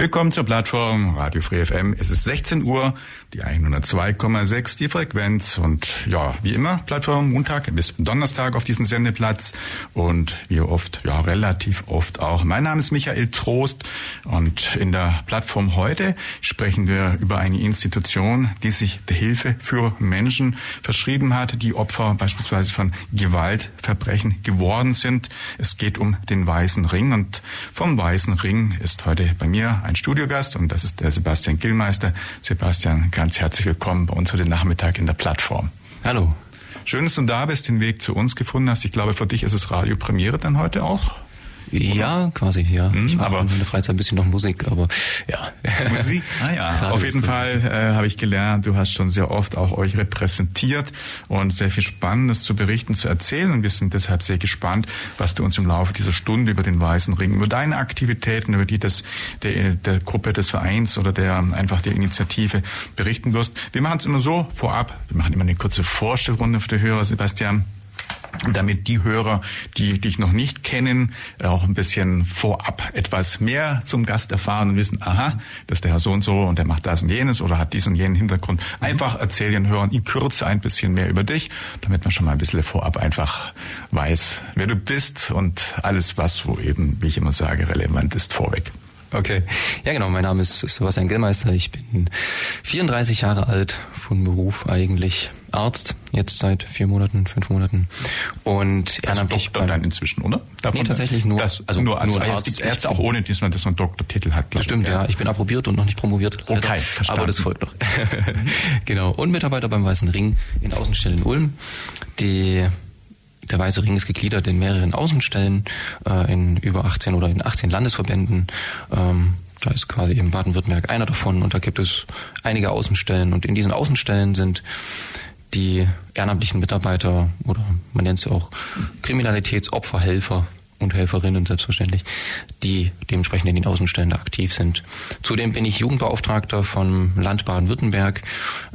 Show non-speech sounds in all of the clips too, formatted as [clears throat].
Willkommen zur Plattform Radio Free FM. Es ist 16 Uhr, die 102,6 die Frequenz und ja, wie immer Plattform Montag bis Donnerstag auf diesem Sendeplatz und wie oft, ja relativ oft auch. Mein Name ist Michael Trost und in der Plattform heute sprechen wir über eine Institution, die sich der Hilfe für Menschen verschrieben hat, die Opfer beispielsweise von Gewaltverbrechen geworden sind. Es geht um den Weißen Ring und vom Weißen Ring ist heute bei mir ein Studiogast und das ist der Sebastian Gillmeister. Sebastian, ganz herzlich willkommen bei uns heute Nachmittag in der Plattform. Hallo. Schön, dass du da bist, den Weg zu uns gefunden hast. Ich glaube, für dich ist es Radiopremiere dann heute auch. Ja, quasi, ja. Hm, ich mache aber- in der Freizeit ein bisschen noch Musik, aber ja. [laughs] Musik? Ah ja, auf jeden. Fall äh, habe ich gelernt, du hast schon sehr oft auch euch repräsentiert und sehr viel Spannendes zu berichten, zu erzählen und wir sind deshalb sehr gespannt, was du uns im Laufe dieser Stunde über den Weißen Ring, über deine Aktivitäten, über die des, der, der Gruppe des Vereins oder der einfach der Initiative berichten wirst. Wir machen es immer so vorab, wir machen immer eine kurze Vorstellrunde für die Hörer, Sebastian damit die Hörer, die dich noch nicht kennen, auch ein bisschen vorab etwas mehr zum Gast erfahren und wissen, aha, das ist der Herr so und so und der macht das und jenes oder hat dies und jenen Hintergrund. Einfach erzähl den Hörern in Kürze ein bisschen mehr über dich, damit man schon mal ein bisschen vorab einfach weiß, wer du bist und alles, was so eben, wie ich immer sage, relevant ist, vorweg. Okay. Ja, genau. Mein Name ist Sebastian Gillmeister. Ich bin 34 Jahre alt, von Beruf eigentlich Arzt, jetzt seit vier Monaten, fünf Monaten. Und Also ehrenamtlich Doktor beim- dann inzwischen, oder? Darf Nee, tatsächlich nur- das, also nur als nur Arzt. Arzt. Ärzte auch ohne, dass man, dass man Doktortitel hat. Stimmt, ja. Ich bin approbiert und noch nicht promoviert. leider. Okay, verstanden. Aber das folgt noch. [laughs] genau. Und Mitarbeiter beim Weißen Ring in Außenstellen in Ulm. Die, der Weiße Ring ist gegliedert in mehreren Außenstellen, äh, in über 18 oder in 18 Landesverbänden. Ähm, da ist quasi eben Baden-Württemberg einer davon und da gibt es einige Außenstellen und in diesen Außenstellen sind die ehrenamtlichen Mitarbeiter oder man nennt sie auch Kriminalitätsopferhelfer und Helferinnen selbstverständlich, die dementsprechend in den Außenstellen da aktiv sind. Zudem bin ich Jugendbeauftragter vom Land Baden-Württemberg.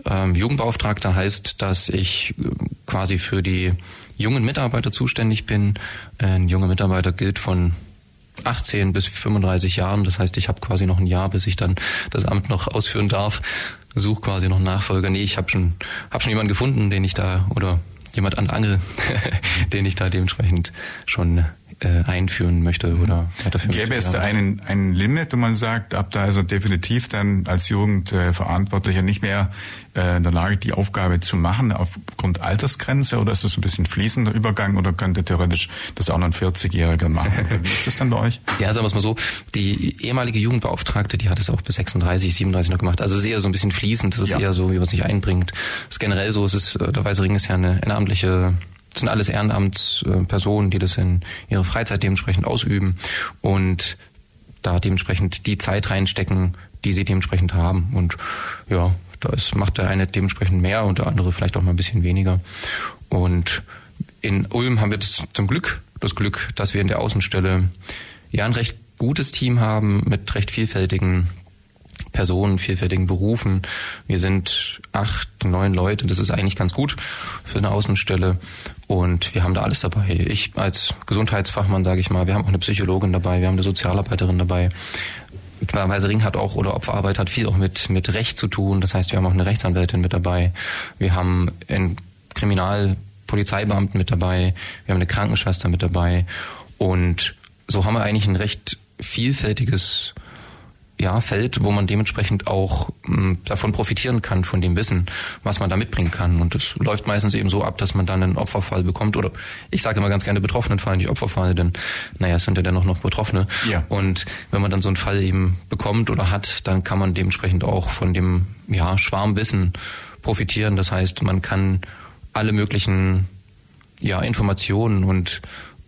Ähm, Jugendbeauftragter heißt, dass ich äh, quasi für die jungen Mitarbeiter zuständig bin. Ein junger Mitarbeiter gilt von 18 bis 35 Jahren. Das heißt, ich habe quasi noch ein Jahr, bis ich dann das Amt noch ausführen darf. Suche quasi noch einen Nachfolger. Nee, ich habe schon, hab schon jemanden gefunden, den ich da, oder jemand an Angel, [laughs] den ich da dementsprechend schon äh, einführen möchte oder weiterführen Gäbe möchte. es da einen, einen Limit, wo man sagt, ab da ist er definitiv dann als Jugendverantwortlicher nicht mehr äh, in der Lage, die Aufgabe zu machen aufgrund Altersgrenze oder ist das ein bisschen fließender Übergang oder könnte theoretisch das auch noch ein 40-Jähriger machen? [laughs] Wie ist das dann bei euch? Ja, sagen wir es mal so, die ehemalige Jugendbeauftragte, die hat es auch bis 36, 37 noch gemacht. Also es ist eher so ein bisschen fließend, das ist Ja. eher so, wie man sich einbringt. Das ist generell so, es ist, äh, der Weiße Ring ist ja eine ehrenamtliche, sind alles Ehrenamtspersonen, die das in ihrer Freizeit dementsprechend ausüben und da dementsprechend die Zeit reinstecken, die sie dementsprechend haben. Und ja, da ist, macht der eine dementsprechend mehr und der andere vielleicht auch mal ein bisschen weniger. Und in Ulm haben wir das zum Glück, das Glück, dass wir in der Außenstelle ja ein recht gutes Team haben mit recht vielfältigen Personen, vielfältigen Berufen. Wir sind acht, neun Leute, das ist eigentlich ganz gut für eine Außenstelle. Und wir haben da alles dabei. Ich als Gesundheitsfachmann, sage ich mal, wir haben auch eine Psychologin dabei, wir haben eine Sozialarbeiterin dabei. Weiße Ring hat auch, oder Opferarbeit hat viel auch mit, mit Recht zu tun. Das heißt, wir haben auch eine Rechtsanwältin mit dabei. Wir haben einen Kriminalpolizeibeamten mit dabei. Wir haben eine Krankenschwester mit dabei. Und so haben wir eigentlich ein recht vielfältiges ja, Feld, wo man dementsprechend auch mh, davon profitieren kann, von dem Wissen, was man da mitbringen kann. Und es läuft meistens eben so ab, dass man dann einen Opferfall bekommt. Oder ich sage immer ganz gerne Betroffenenfall, nicht Opferfall, denn naja, es sind ja dennoch noch Betroffene. Ja. Und wenn man dann so einen Fall eben bekommt oder hat, dann kann man dementsprechend auch von dem ja, Schwarmwissen profitieren. Das heißt, man kann alle möglichen ja, Informationen und,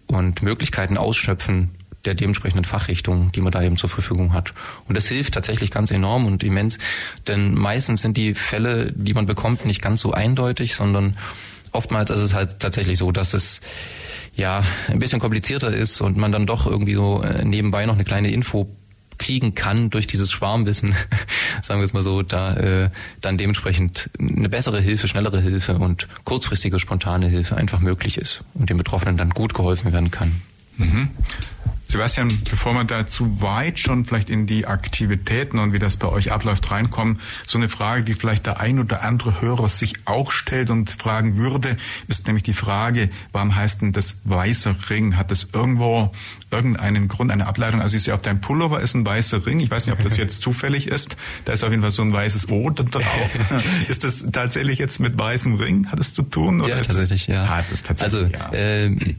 und Möglichkeiten ausschöpfen, der dementsprechenden Fachrichtung, die man da eben zur Verfügung hat. Und das hilft tatsächlich ganz enorm und immens, denn meistens sind die Fälle, die man bekommt, nicht ganz so eindeutig, sondern oftmals ist es halt tatsächlich so, dass es ja ein bisschen komplizierter ist und man dann doch irgendwie so äh, nebenbei noch eine kleine Info kriegen kann durch dieses Schwarmwissen, [laughs] sagen wir es mal so, da äh, dann dementsprechend eine bessere Hilfe, schnellere Hilfe und kurzfristige, spontane Hilfe einfach möglich ist und den Betroffenen dann gut geholfen werden kann. Mhm. Sebastian, bevor wir da zu weit schon vielleicht in die Aktivitäten und wie das bei euch abläuft reinkommen, so eine Frage, die vielleicht der ein oder andere Hörer sich auch stellt und fragen würde, ist nämlich die Frage, warum heißt denn das weißer Ring? Hat das irgendwo irgendeinen Grund, eine Ableitung? Also ich sehe auf deinem Pullover ist ein weißer Ring. Ich weiß nicht, ob das jetzt zufällig ist. Da ist auf jeden Fall so ein weißes O drauf. [laughs] ist das tatsächlich jetzt mit weißem Ring? Hat es zu tun? Oder ja, tatsächlich, das, ja. Hat es tatsächlich, also, ja. äh,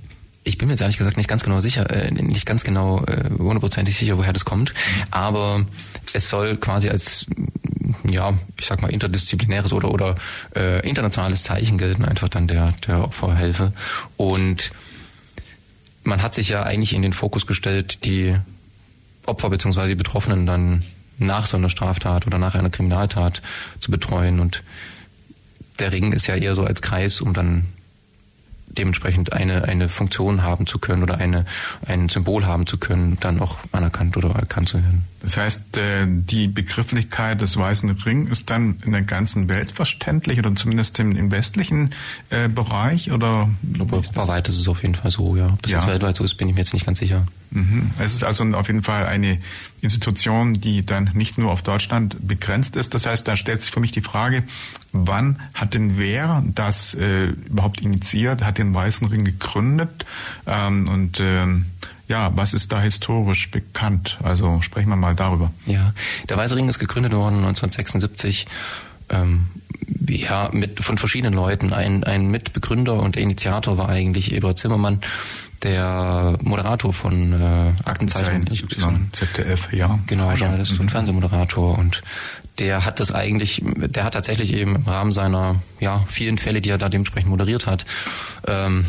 ich bin mir jetzt ehrlich gesagt nicht ganz genau sicher, äh, nicht ganz genau äh, hundertprozentig äh, sicher, woher das kommt, aber es soll quasi als ja, ich sag mal interdisziplinäres oder oder äh, internationales Zeichen gelten, einfach dann der der Opferhilfe und man hat sich ja eigentlich in den Fokus gestellt, die Opfer bzw. die Betroffenen dann nach so einer Straftat oder nach einer Kriminaltat zu betreuen und der Ring ist ja eher so als Kreis, um dann dementsprechend eine, eine Funktion haben zu können oder eine, ein Symbol haben zu können, dann auch anerkannt oder erkannt zu werden. Das heißt, äh, die Begrifflichkeit des Weißen Ring ist dann in der ganzen Welt verständlich oder zumindest im, westlichen äh, Bereich oder? Europaweit ist es auf jeden Fall so, ja. Ob das ja. jetzt weltweit so ist, bin ich mir jetzt nicht ganz sicher. Mhm. Es ist also auf jeden Fall eine Institution, die dann nicht nur auf Deutschland begrenzt ist. Das heißt, da stellt sich für mich die Frage, wann hat denn wer das äh, überhaupt initiiert, hat den Weißen Ring gegründet ähm, und ähm, ja, was ist da historisch bekannt? Also sprechen wir mal darüber. Ja, der Weiße Ring ist gegründet worden 1976. Ähm, ja, mit von verschiedenen Leuten. Ein, ein Mitbegründer und Initiator war eigentlich Eduard Zimmermann, der Moderator von äh, Aktenzeichen Y, ZDF, ja. Genau, Journalist ja. und mhm. Fernsehmoderator und der hat das eigentlich, der hat tatsächlich eben im Rahmen seiner ja vielen Fälle, die er da dementsprechend moderiert hat, ähm,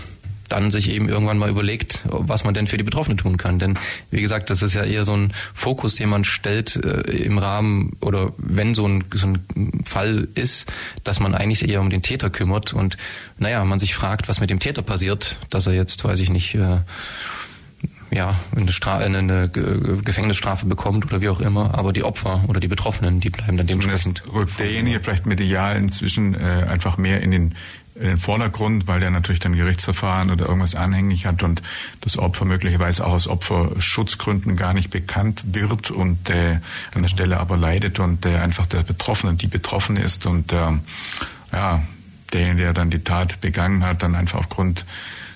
dann sich eben irgendwann mal überlegt, was man denn für die Betroffenen tun kann. Denn wie gesagt, das ist ja eher so ein Fokus, den man stellt äh, im Rahmen oder wenn so ein, so ein Fall ist, dass man eigentlich eher um den Täter kümmert und naja, man sich fragt, was mit dem Täter passiert, dass er jetzt, weiß ich nicht, äh, ja, eine, Stra eine Gefängnisstrafe bekommt oder wie auch immer, aber die Opfer oder die Betroffenen, die bleiben dann dementsprechend. Rückt derjenige vielleicht medial inzwischen äh, einfach mehr in den in den Vordergrund, weil der natürlich dann Gerichtsverfahren oder irgendwas anhängig hat und das Opfer möglicherweise auch aus Opferschutzgründen gar nicht bekannt wird und äh, an der Stelle aber leidet und äh, einfach der Betroffene, die Betroffene ist und äh, ja, derjenige, der dann die Tat begangen hat, dann einfach aufgrund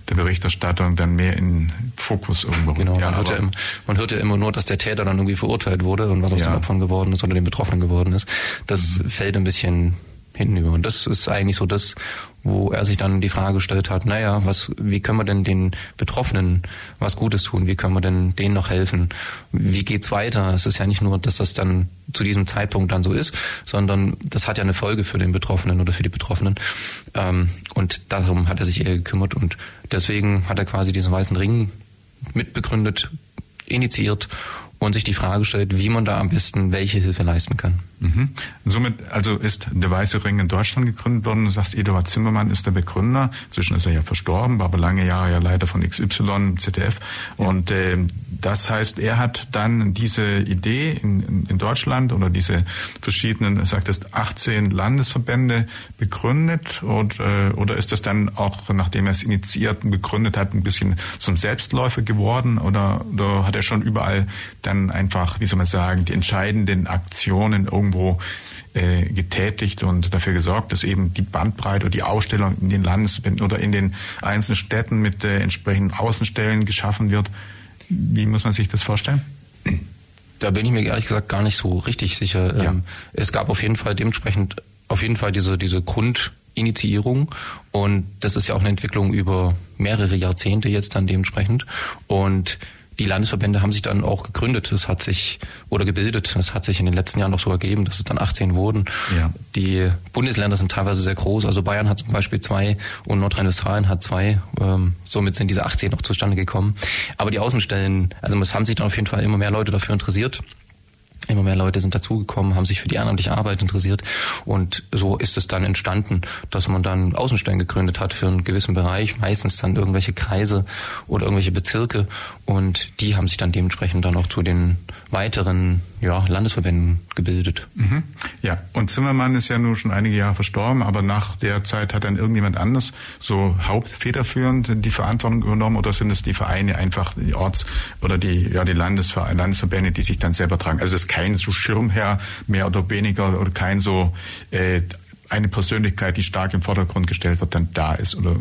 der Berichterstattung dann mehr in Fokus irgendwo Genau, ja, man, hört ja immer, man hört ja immer nur, dass der Täter dann irgendwie verurteilt wurde und was aus ja. den Opfern geworden ist oder den Betroffenen geworden ist. Das mhm. fällt ein bisschen hinten über. Und das ist eigentlich so das, wo er sich dann die Frage gestellt hat, naja, was, wie können wir denn den Betroffenen was Gutes tun? Wie können wir denn denen noch helfen? Wie geht's weiter? Es ist ja nicht nur, dass das dann zu diesem Zeitpunkt dann so ist, sondern das hat ja eine Folge für den Betroffenen oder für die Betroffenen. Ähm, und darum hat er sich eher gekümmert und deswegen hat er quasi diesen weißen Ring mitbegründet, initiiert und sich die Frage stellt, wie man da am besten welche Hilfe leisten kann. Mhm. Somit also ist der Weiße Ring in Deutschland gegründet worden. Du sagst, Eduard Zimmermann ist der Begründer. Inzwischen ist er ja verstorben, war aber lange Jahre ja Leiter von XY, ZDF. Ja. Und äh, das heißt, er hat dann diese Idee in, in Deutschland oder diese verschiedenen, sagtest 18 Landesverbände begründet und, äh, oder ist das dann auch, nachdem er es initiiert und begründet hat, ein bisschen zum Selbstläufer geworden oder, oder hat er schon überall dann einfach, wie soll man sagen, die entscheidenden Aktionen irgendwo äh, getätigt und dafür gesorgt, dass eben die Bandbreite oder die Ausstellung in den Landesverbänden oder in den einzelnen Städten mit äh, entsprechenden Außenstellen geschaffen wird. Wie muss man sich das vorstellen? Da bin ich mir ehrlich gesagt gar nicht so richtig sicher. Ja. Ähm, es gab auf jeden Fall dementsprechend auf jeden Fall diese, diese Grundinitiierung und das ist ja auch eine Entwicklung über mehrere Jahrzehnte jetzt dann dementsprechend und die Landesverbände haben sich dann auch gegründet. Es hat sich oder gebildet. Es hat sich in den letzten Jahren noch so ergeben, dass es dann 18 wurden. Ja. Die Bundesländer sind teilweise sehr groß. Also Bayern hat zum Beispiel zwei und Nordrhein-Westfalen hat zwei. Ähm, somit sind diese 18 noch zustande gekommen. Aber die Außenstellen, also es haben sich dann auf jeden Fall immer mehr Leute dafür interessiert. Immer mehr Leute sind dazugekommen, haben sich für die ehrenamtliche Arbeit interessiert. Und so ist es dann entstanden, dass man dann Außenstellen gegründet hat für einen gewissen Bereich, meistens dann irgendwelche Kreise oder irgendwelche Bezirke. Und die haben sich dann dementsprechend dann auch zu den weiteren ja, Landesverbänden gebildet. Mhm. Ja, und Zimmermann ist ja nun schon einige Jahre verstorben, aber nach der Zeit hat dann irgendjemand anders so hauptfederführend die Verantwortung übernommen oder sind es die Vereine einfach die Orts- oder die, ja, die Landesver Landesverbände, die sich dann selber tragen? Also es ist kein so Schirmherr mehr oder weniger oder kein so äh, eine Persönlichkeit, die stark im Vordergrund gestellt wird, dann da ist oder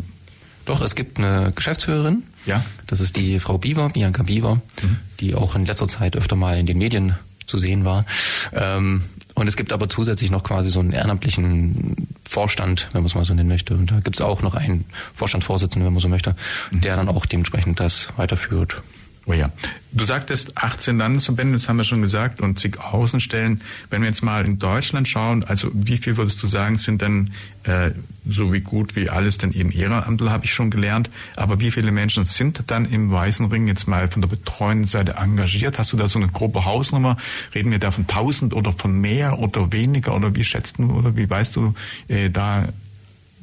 doch, es gibt eine Geschäftsführerin. Ja. Das ist die Frau Biewer, Bianca Biewer, mhm. die auch in letzter Zeit öfter mal in den Medien zu sehen war. Ähm, und es gibt aber zusätzlich noch quasi so einen ehrenamtlichen Vorstand, wenn man es mal so nennen möchte. Und da gibt es auch noch einen Vorstandsvorsitzenden, wenn man so möchte, mhm. der dann auch dementsprechend das weiterführt. Oh ja. Du sagtest 18 Landesverbände, das haben wir schon gesagt, und zig Außenstellen. Wenn wir jetzt mal in Deutschland schauen, also wie viel würdest du sagen, sind denn äh, so wie gut wie alles denn eben Ehrenamtler, habe ich schon gelernt. Aber wie viele Menschen sind dann im Weißen Ring jetzt mal von der betreuenden Seite engagiert? Hast du da so eine grobe Hausnummer? Reden wir da von 1000 oder von mehr oder weniger? Oder wie schätzt du oder wie weißt du äh, da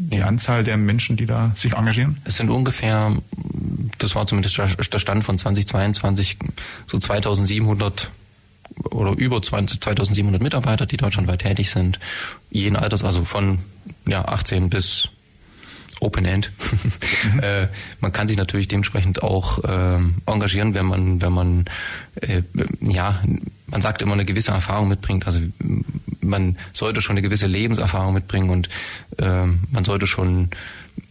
die Anzahl der Menschen, die da sich engagieren? Es sind ungefähr, das war zumindest der Stand von 2022, so 2700 oder über 20, 2700 Mitarbeiter, die deutschlandweit tätig sind, jeden Alters, also von ja, 18 bis Open End. Mhm. [laughs] äh, man kann sich natürlich dementsprechend auch äh, engagieren, wenn man, wenn man äh, ja, man sagt immer eine gewisse Erfahrung mitbringt. Also man sollte schon eine gewisse Lebenserfahrung mitbringen und äh, man sollte schon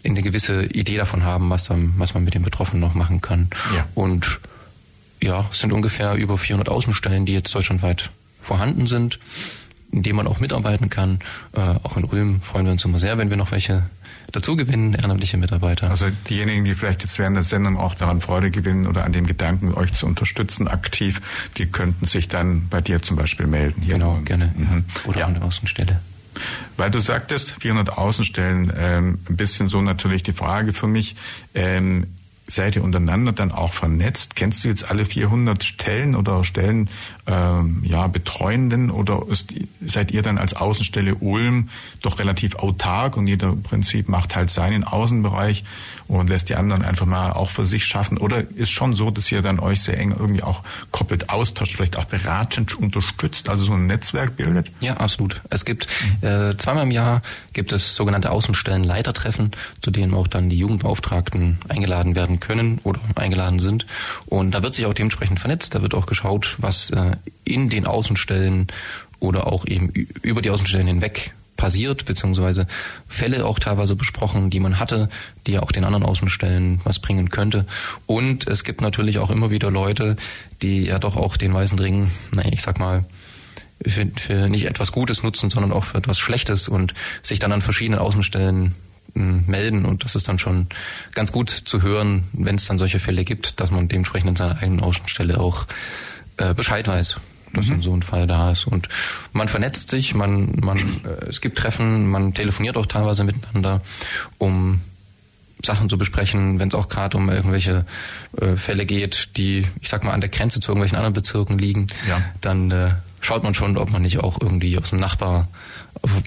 eine gewisse Idee davon haben, was, dann, was man mit den Betroffenen noch machen kann. Ja. Und ja, es sind ungefähr über 400 Außenstellen, die jetzt deutschlandweit vorhanden sind, in denen man auch mitarbeiten kann. Äh, auch in Ulm freuen wir uns immer sehr, wenn wir noch welche dazu gewinnen, ehrenamtliche Mitarbeiter. Also diejenigen, die vielleicht jetzt während der Sendung auch daran Freude gewinnen oder an dem Gedanken, euch zu unterstützen aktiv, die könnten sich dann bei dir zum Beispiel melden. Hier genau, gerne. Mhm. Oder ja. an der Außenstelle. Weil du sagtest, 400 Außenstellen, ähm, ein bisschen so natürlich die Frage für mich, ähm, seid ihr untereinander dann auch vernetzt? Kennst du jetzt alle 400 Stellen oder Stellen ähm, ja Betreuenden oder ist, seid ihr dann als Außenstelle Ulm doch relativ autark und jeder im Prinzip macht halt seinen Außenbereich und lässt die anderen einfach mal auch für sich schaffen? Oder ist schon so, dass ihr dann euch sehr eng irgendwie auch koppelt, austauscht, vielleicht auch beratend unterstützt, also so ein Netzwerk bildet? Ja, absolut. Es gibt äh, zweimal im Jahr gibt es sogenannte Außenstellenleitertreffen, zu denen auch dann die Jugendbeauftragten eingeladen werden können oder eingeladen sind. Und da wird sich auch dementsprechend vernetzt, da wird auch geschaut, was äh, in den Außenstellen oder auch eben über die Außenstellen hinweg passiert, beziehungsweise Fälle auch teilweise besprochen, die man hatte, die auch den anderen Außenstellen was bringen könnte. Und es gibt natürlich auch immer wieder Leute, die ja doch auch den Weißen Ring, naja, ich sag mal, für, für nicht etwas Gutes nutzen, sondern auch für etwas Schlechtes und sich dann an verschiedenen Außenstellen melden und das ist dann schon ganz gut zu hören, wenn es dann solche Fälle gibt, dass man dementsprechend in seiner eigenen Außenstelle auch äh, Bescheid weiß dass mhm. so ein Fall da ist. Und man vernetzt sich, man, man, äh, es gibt Treffen, man telefoniert auch teilweise miteinander, um Sachen zu besprechen, wenn es auch gerade um irgendwelche äh, Fälle geht, die, ich sag mal, an der Grenze zu irgendwelchen anderen Bezirken liegen, ja. dann äh, schaut man schon, ob man nicht auch irgendwie aus dem Nachbar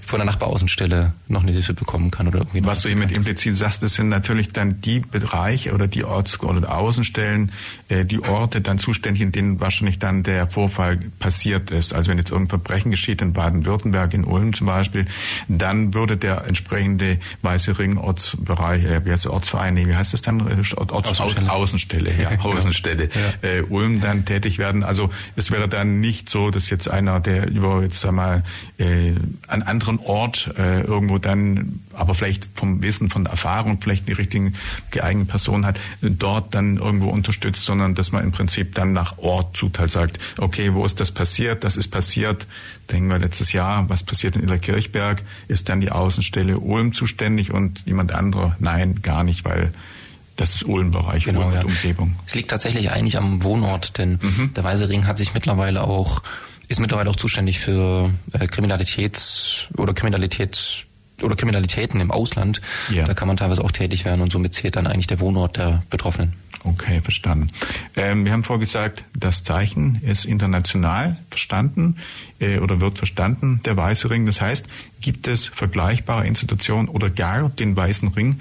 von der Nachbaraußenstelle noch eine Hilfe bekommen kann oder irgendwie. Was du hiermit implizit sagst, das sind natürlich dann die Bereiche oder die Orts- oder Außenstellen, äh, die Orte dann zuständig, in denen wahrscheinlich dann der Vorfall passiert ist. Also wenn jetzt irgendein Verbrechen geschieht in Baden-Württemberg, in Ulm zum Beispiel, dann würde der entsprechende Weiße Ring Ortsbereich, äh, jetzt Ortsverein, wie heißt das dann? Orts Außenstelle. Außenstelle, ja, [laughs] genau. Außenstelle. Ja. Äh, Ulm dann tätig werden. Also es wäre dann nicht so, dass jetzt einer, der über jetzt einmal äh, an anderen Ort äh, irgendwo dann, aber vielleicht vom Wissen, von der Erfahrung, vielleicht die richtigen geeigneten Personen hat, dort dann irgendwo unterstützt, sondern dass man im Prinzip dann nach Ort zuteilt, sagt, okay, wo ist das passiert? Das ist passiert, denken wir letztes Jahr, was passiert in Illerkirchberg? Ist dann die Außenstelle Ulm zuständig und jemand anderer? Nein, gar nicht, weil Das ist Ulm-Bereich, genau, Ulm ja. Umgebung. Es liegt tatsächlich eigentlich am Wohnort, denn mhm. der Weiße Ring hat sich mittlerweile auch, ist mittlerweile auch zuständig für äh, Kriminalitäts- oder Kriminalitäts- oder Kriminalitäten im Ausland. Ja. Da kann man teilweise auch tätig werden und somit zählt dann eigentlich der Wohnort der Betroffenen. Okay, verstanden. Ähm, wir haben vorgesagt, das Zeichen ist international verstanden äh, oder wird verstanden, der Weiße Ring. Das heißt, gibt es vergleichbare Institutionen oder gar den Weißen Ring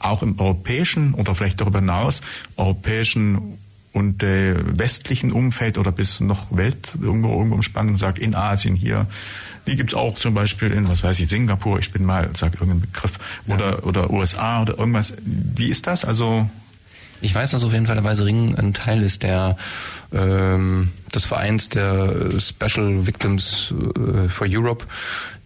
auch im europäischen oder vielleicht darüber hinaus europäischen und äh, westlichen Umfeld oder bis noch Welt irgendwo irgendwo umspannen und sagt in Asien hier die gibt's auch zum Beispiel in, was weiß ich, Singapur, ich bin mal, sag irgendeinen Begriff, oder, ja. oder USA oder irgendwas. Wie ist das? Also ich weiß, dass auf jeden Fall der Weiße Ring ein Teil ist der ähm, des Vereins der Special Victims äh, for Europe.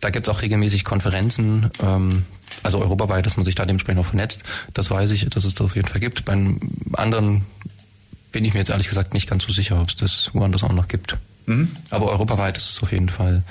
Da gibt's auch regelmäßig Konferenzen, ähm, also europaweit, dass man sich da dementsprechend auch vernetzt. Das weiß ich, dass es das auf jeden Fall gibt. Beim anderen bin ich mir jetzt ehrlich gesagt nicht ganz so sicher, ob es das woanders auch noch gibt. Mhm. Aber europaweit ist es auf jeden Fall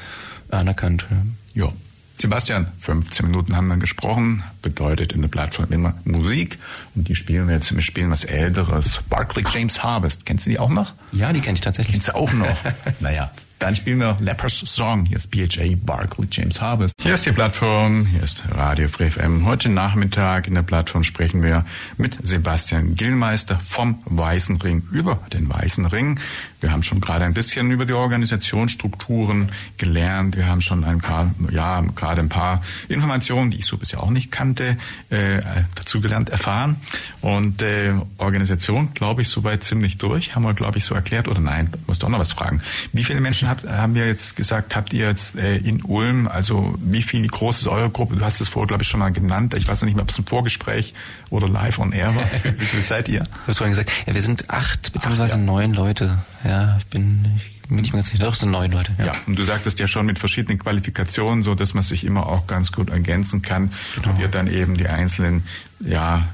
anerkannt. Ja. Sebastian, 15 Minuten haben wir gesprochen, bedeutet in der Plattform immer Musik und die spielen wir jetzt, wir spielen was Älteres. Barclay James Harvest, kennst du die auch noch? Ja, die kenne ich tatsächlich. Kennst du auch noch? [laughs] naja, dann spielen wir Lepers Song. Hier ist BHA Barclay James Harvest. Hier ist die Plattform, hier ist Radio Free FM. Heute Nachmittag in der Plattform sprechen wir mit Sebastian Gillmeister vom Weißen Ring über den Weißen Ring. Wir haben schon gerade ein bisschen über die Organisationsstrukturen gelernt. Wir haben schon ein paar, ja, gerade ein paar Informationen, die ich so bisher auch nicht kannte, äh, dazu gelernt, erfahren. Und äh, Organisation, glaube ich, soweit ziemlich durch. Haben wir, glaube ich, so erklärt. Oder nein, muss doch noch was fragen. Wie viele Menschen habt, haben wir jetzt gesagt, habt ihr jetzt äh, in Ulm? Also wie viel groß ist eure Gruppe? Du hast es vorher, glaube ich, schon mal genannt. Ich weiß noch nicht mehr, ob es ein Vorgespräch oder live on air war. [laughs] Wie viel seid ihr? Du hast vorhin gesagt, ja, wir sind acht beziehungsweise neun Leute. Ja, ich bin, ich bin nicht mehr ganz sicher, doch, es sind neun Leute. Ja. ja, und du sagtest ja schon mit verschiedenen Qualifikationen, so dass man sich immer auch ganz gut ergänzen kann genau. und ihr dann eben die einzelnen, ja,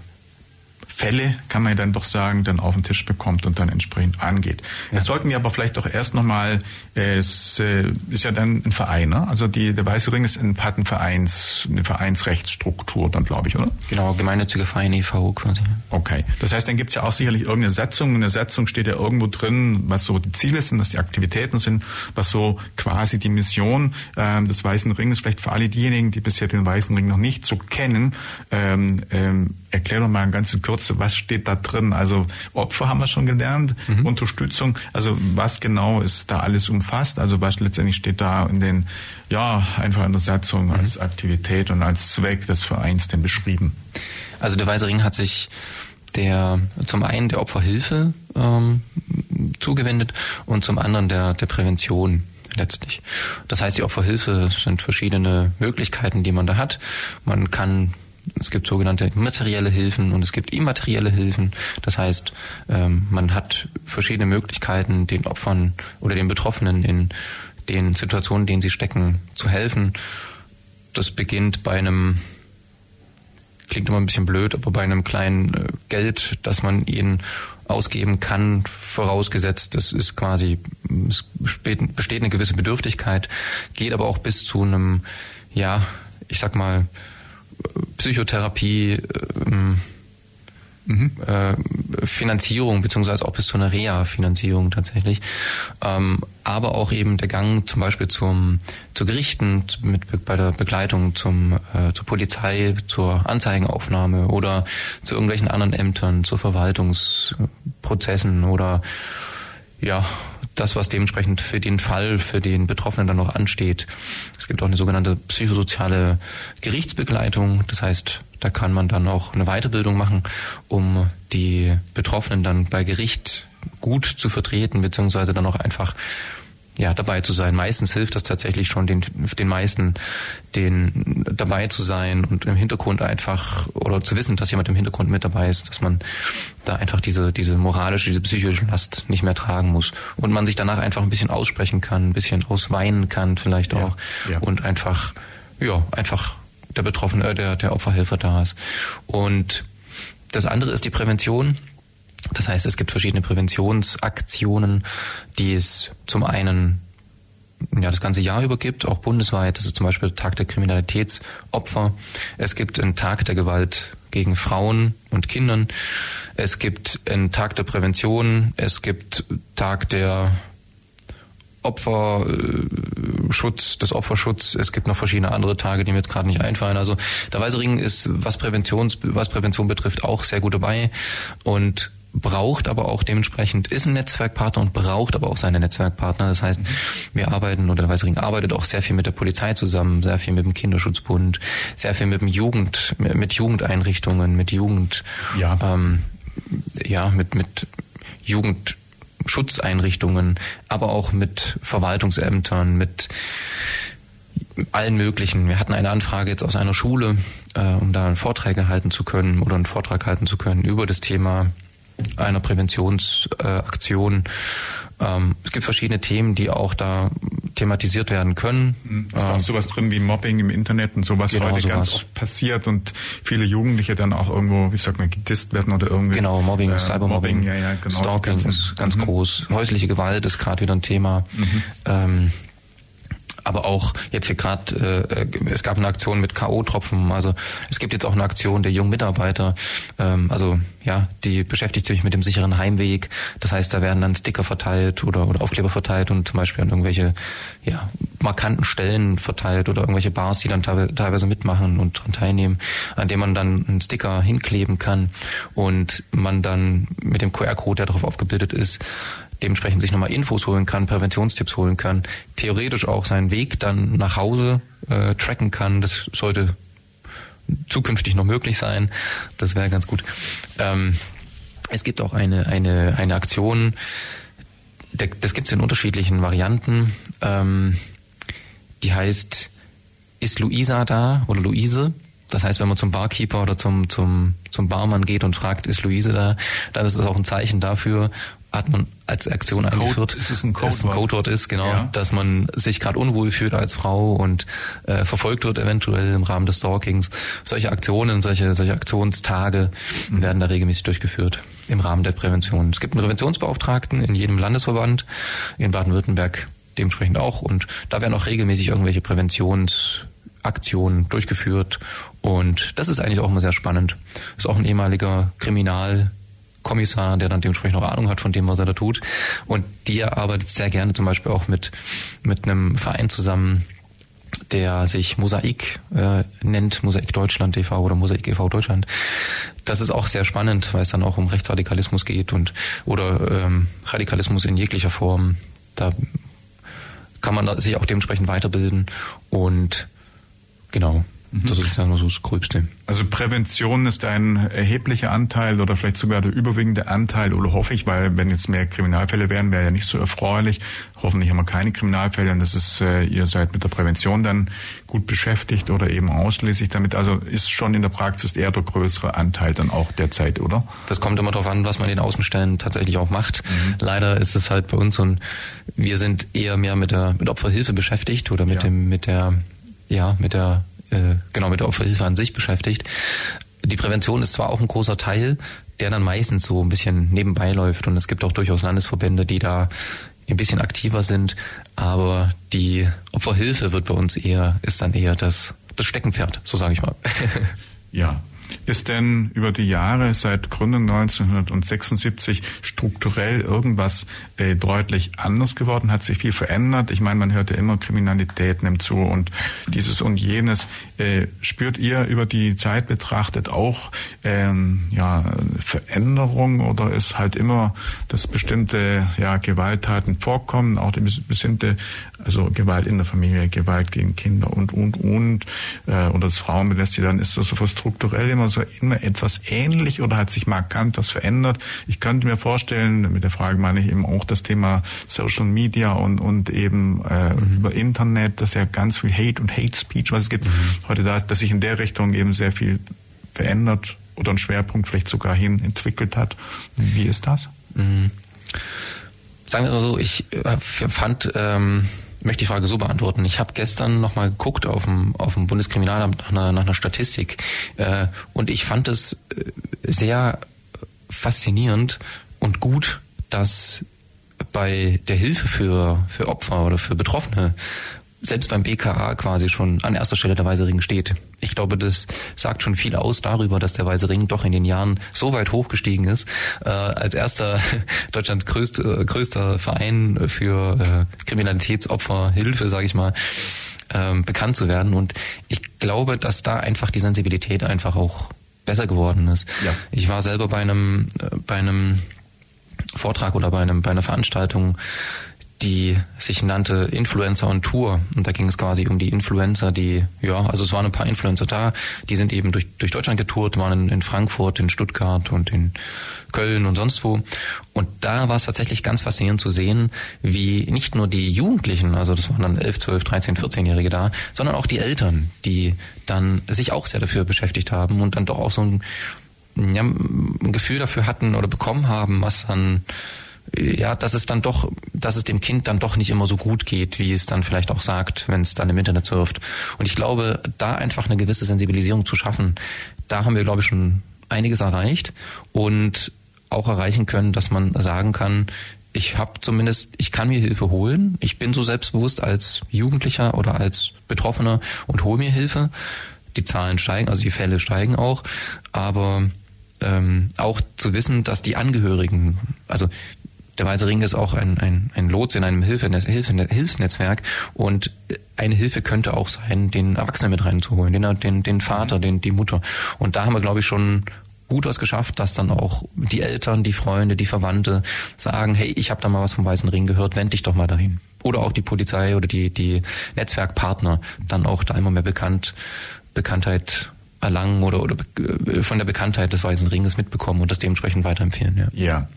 Fälle, kann man ja dann doch sagen, dann auf den Tisch bekommt und dann entsprechend angeht. Ja. Jetzt sollten wir aber vielleicht doch erst nochmal, äh, es äh, ist ja dann ein Verein, ne? also die, der Weiße Ring ist ein, hat ein Vereins, eine Vereinsrechtsstruktur dann, glaube ich, oder? Genau, gemeinnützige Verein e.V. quasi. Okay, das heißt, dann gibt es ja auch sicherlich irgendeine Setzung. In der Setzung steht ja irgendwo drin, was so die Ziele sind, was die Aktivitäten sind, was so quasi die Mission ähm, des Weißen Rings, vielleicht für alle diejenigen, die bisher den Weißen Ring noch nicht so kennen, ähm, ähm, erklär doch mal ganz in Kürze, was steht da drin? Also Opfer haben wir schon gelernt, mhm. Unterstützung, also was genau ist da alles umfasst? Also was letztendlich steht da in den, ja, einfach in der Satzung mhm. als Aktivität und als Zweck des Vereins denn beschrieben? Also der Weiße Ring hat sich der zum einen der Opferhilfe ähm, zugewendet und zum anderen der, der Prävention letztlich. Das heißt, die Opferhilfe sind verschiedene Möglichkeiten, die man da hat. Man kann es gibt sogenannte materielle Hilfen und es gibt immaterielle Hilfen. Das heißt, ähm, man hat verschiedene Möglichkeiten, den Opfern oder den Betroffenen in den Situationen, in denen sie stecken, zu helfen. Das beginnt bei einem, klingt immer ein bisschen blöd, aber bei einem kleinen äh, Geld, das man ihnen ausgeben kann, vorausgesetzt, es ist quasi, es besteht eine gewisse Bedürftigkeit, geht aber auch bis zu einem, ja, ich sag mal, Psychotherapie, ähm, mhm. äh, Finanzierung beziehungsweise auch bis zu einer Reha-Finanzierung tatsächlich, ähm, aber auch eben der Gang zum Beispiel zum zu Gerichten mit bei der Begleitung zum äh, zur Polizei, zur Anzeigenaufnahme oder zu irgendwelchen anderen Ämtern, zu Verwaltungsprozessen oder ja das, was dementsprechend für den Fall, für den Betroffenen dann noch ansteht. Es gibt auch eine sogenannte psychosoziale Gerichtsbegleitung. Das heißt, da kann man dann auch eine Weiterbildung machen, um die Betroffenen dann bei Gericht gut zu vertreten, beziehungsweise dann auch einfach ja, dabei zu sein. Meistens hilft das tatsächlich schon den, den meisten, den dabei zu sein und im Hintergrund einfach oder zu wissen, dass jemand im Hintergrund mit dabei ist, dass man da einfach diese, diese moralische, diese psychische Last nicht mehr tragen muss und man sich danach einfach ein bisschen aussprechen kann, ein bisschen ausweinen kann vielleicht auch ja, ja. und einfach, ja, einfach der Betroffene, äh, der, der Opferhelfer da ist. Und das andere ist die Prävention das heißt, es gibt verschiedene Präventionsaktionen, die es zum einen ja, das ganze Jahr über gibt, auch bundesweit. Das ist zum Beispiel Tag der Kriminalitätsopfer. Es gibt einen Tag der Gewalt gegen Frauen und Kindern. Es gibt einen Tag der Prävention. Es gibt Tag der Opferschutz, des Opferschutz. Es gibt noch verschiedene andere Tage, die mir jetzt gerade nicht einfallen. Also der Weiße Ring ist, was Präventions, was Prävention betrifft, auch sehr gut dabei und braucht aber auch dementsprechend, ist ein Netzwerkpartner und braucht aber auch seine Netzwerkpartner. Das heißt, wir arbeiten oder der Weiße Ring arbeitet auch sehr viel mit der Polizei zusammen, sehr viel mit dem Kinderschutzbund, sehr viel mit dem Jugend, mit Jugendeinrichtungen, mit Jugend, ja, ähm, ja mit, mit Jugendschutzeinrichtungen, aber auch mit Verwaltungsämtern, mit allen möglichen. Wir hatten eine Anfrage jetzt aus einer Schule, äh, um da Vorträge halten zu können oder einen Vortrag halten zu können über das Thema einer Präventionsaktion. Ähm, es gibt verschiedene Themen, die auch da thematisiert werden können. Mhm. Ist da auch ähm, sowas drin wie Mobbing im Internet und sowas genau, heute sowas. ganz oft passiert und viele Jugendliche dann auch irgendwo, wie sagt man, gedisst werden oder irgendwie. Genau, Mobbing, äh, Cybermobbing, ja, ja, genau, Stalking ist ganz mhm. groß. Häusliche Gewalt ist gerade wieder ein Thema. Mhm. Ähm, aber auch jetzt hier gerade, äh, es gab eine Aktion mit K.O.-Tropfen, also es gibt jetzt auch eine Aktion der jungen Mitarbeiter, ähm, also ja, die beschäftigt sich mit dem sicheren Heimweg. Das heißt, da werden dann Sticker verteilt oder, oder Aufkleber verteilt und zum Beispiel an irgendwelche ja, markanten Stellen verteilt oder irgendwelche Bars, die dann teilweise mitmachen und daran teilnehmen, an dem man dann einen Sticker hinkleben kann und man dann mit dem QR-Code, der darauf aufgebildet ist, dementsprechend sich nochmal Infos holen kann, Präventionstipps holen kann, theoretisch auch seinen Weg dann nach Hause äh, tracken kann. Das sollte zukünftig noch möglich sein. Das wäre ganz gut. Ähm, es gibt auch eine, eine, eine Aktion, das gibt es in unterschiedlichen Varianten. Ähm, die heißt Ist Luisa da oder Luise? Das heißt, wenn man zum Barkeeper oder zum, zum, zum Barmann geht und fragt, ist Luise da, dann ist das auch ein Zeichen dafür, hat man als Aktion ist eingeführt, ist es ein Codewort? Dass ein Codewort ist, genau, ja. dass man sich gerade unwohl fühlt als Frau und äh, verfolgt wird eventuell im Rahmen des Stalkings. Solche Aktionen, solche, solche Aktionstage mhm. werden da regelmäßig durchgeführt im Rahmen der Prävention. Es gibt einen Präventionsbeauftragten in jedem Landesverband, in Baden-Württemberg dementsprechend auch und da werden auch regelmäßig irgendwelche Präventionsaktionen durchgeführt und das ist eigentlich auch immer sehr spannend. Ist auch ein ehemaliger Kriminal Kommissar, der dann dementsprechend auch Ahnung hat von dem, was er da tut. Und der arbeitet sehr gerne zum Beispiel auch mit, mit einem Verein zusammen, der sich Mosaik äh, nennt, Mosaik Deutschland e.V. oder Mosaik e.V. Deutschland. Das ist auch sehr spannend, weil es dann auch um Rechtsradikalismus geht und oder ähm, Radikalismus in jeglicher Form. Da kann man sich auch dementsprechend weiterbilden und genau. Mhm. Das ist nur so das Gröbste. Also Prävention ist ein erheblicher Anteil oder vielleicht sogar der überwiegende Anteil, oder hoffe ich, weil wenn jetzt mehr Kriminalfälle wären, wäre ja nicht so erfreulich. Hoffentlich haben wir keine Kriminalfälle und das ist, äh, ihr seid mit der Prävention dann gut beschäftigt oder eben ausschließlich damit. Also ist schon in der Praxis eher der größere Anteil dann auch derzeit, oder? Das kommt immer darauf an, was man in den Außenstellen tatsächlich auch macht. Mhm. Leider ist es halt bei uns so ein, wir sind eher mehr mit der mit Opferhilfe beschäftigt oder mit ja. dem mit der ja mit der äh, genau mit der Opferhilfe an sich beschäftigt. Die Prävention ist zwar auch ein großer Teil, der dann meistens so ein bisschen nebenbei läuft und es gibt auch durchaus Landesverbände, die da ein bisschen aktiver sind, aber die Opferhilfe wird bei uns eher, ist dann eher das, das Steckenpferd, so sage ich mal. ja, ist denn über die Jahre seit Gründung 1976 strukturell irgendwas äh, deutlich anders geworden? Hat sich viel verändert? Ich meine, man hört ja immer, Kriminalität nimmt zu und dieses und jenes. Äh, spürt ihr über die Zeit betrachtet auch ähm, ja, Veränderung oder ist halt immer, dass bestimmte ja, Gewalttaten vorkommen, auch die bestimmte, also Gewalt in der Familie, Gewalt gegen Kinder und, und, und, äh, oder das Frauenbelästigung, dann ist das so strukturell immer so immer etwas ähnlich oder hat sich markant was verändert? Ich könnte mir vorstellen, mit der Frage meine ich eben auch das Thema Social Media und, und eben äh, mhm. über Internet, dass ja ganz viel Hate und Hate Speech, was es gibt, mhm. heute da, dass sich in der Richtung eben sehr viel verändert oder ein Schwerpunkt vielleicht sogar hin entwickelt hat. Wie ist das? Mhm. Sagen wir mal so, ich äh, fand ähm, möchte die Frage so beantworten. Ich habe gestern nochmal geguckt auf dem, auf dem Bundeskriminalamt nach einer, nach einer Statistik äh, und ich fand es äh, sehr faszinierend und gut, dass bei der Hilfe für, für Opfer oder für Betroffene selbst beim BKA quasi schon an erster Stelle der Weiße Ring steht. Ich glaube, das sagt schon viel aus darüber, dass der Weiße Ring doch in den Jahren so weit hochgestiegen ist, äh, als erster [laughs] Deutschlands größte, größter Verein für äh, Kriminalitätsopferhilfe, sage ich mal, ähm, bekannt zu werden. Und ich glaube, dass da einfach die Sensibilität einfach auch besser geworden ist. Ja. Ich war selber bei einem, äh, bei einem Vortrag oder bei einem, bei einer Veranstaltung die sich nannte Influencer on Tour. Und da ging es quasi um die Influencer, die, ja, also es waren ein paar Influencer da, die sind eben durch, durch Deutschland getourt, waren in, in Frankfurt, in Stuttgart und in Köln und sonst wo. Und da war es tatsächlich ganz faszinierend zu sehen, wie nicht nur die Jugendlichen, also das waren dann 11, 12, 13, 14-Jährige da, sondern auch die Eltern, die dann sich auch sehr dafür beschäftigt haben und dann doch auch so ein, ja, ein Gefühl dafür hatten oder bekommen haben, was dann ja, dass es dann doch, dass es dem Kind dann doch nicht immer so gut geht, wie es dann vielleicht auch sagt, wenn es dann im Internet surft. Und ich glaube, da einfach eine gewisse Sensibilisierung zu schaffen, da haben wir, glaube ich, schon einiges erreicht und auch erreichen können, dass man sagen kann, ich habe zumindest, ich kann mir Hilfe holen. Ich bin so selbstbewusst als Jugendlicher oder als Betroffener und hole mir Hilfe. Die Zahlen steigen, also die Fälle steigen auch, aber ähm, auch zu wissen, dass die Angehörigen, also der Weiße Ring ist auch ein, ein, ein Lots in einem Hilfe, Hilfe, Hilfsnetzwerk und eine Hilfe könnte auch sein, den Erwachsenen mit reinzuholen, den, den, den Vater, den, die Mutter. Und da haben wir, glaube ich, schon gut was geschafft, dass dann auch die Eltern, die Freunde, die Verwandte sagen, hey, ich habe da mal was vom Weißen Ring gehört, wend dich doch mal dahin. Oder auch die Polizei oder die, die Netzwerkpartner dann auch da immer mehr bekannt, Bekanntheit erlangen oder, oder äh, von der Bekanntheit des Weißen Ringes mitbekommen und das dementsprechend weiterempfehlen. Ja. ja.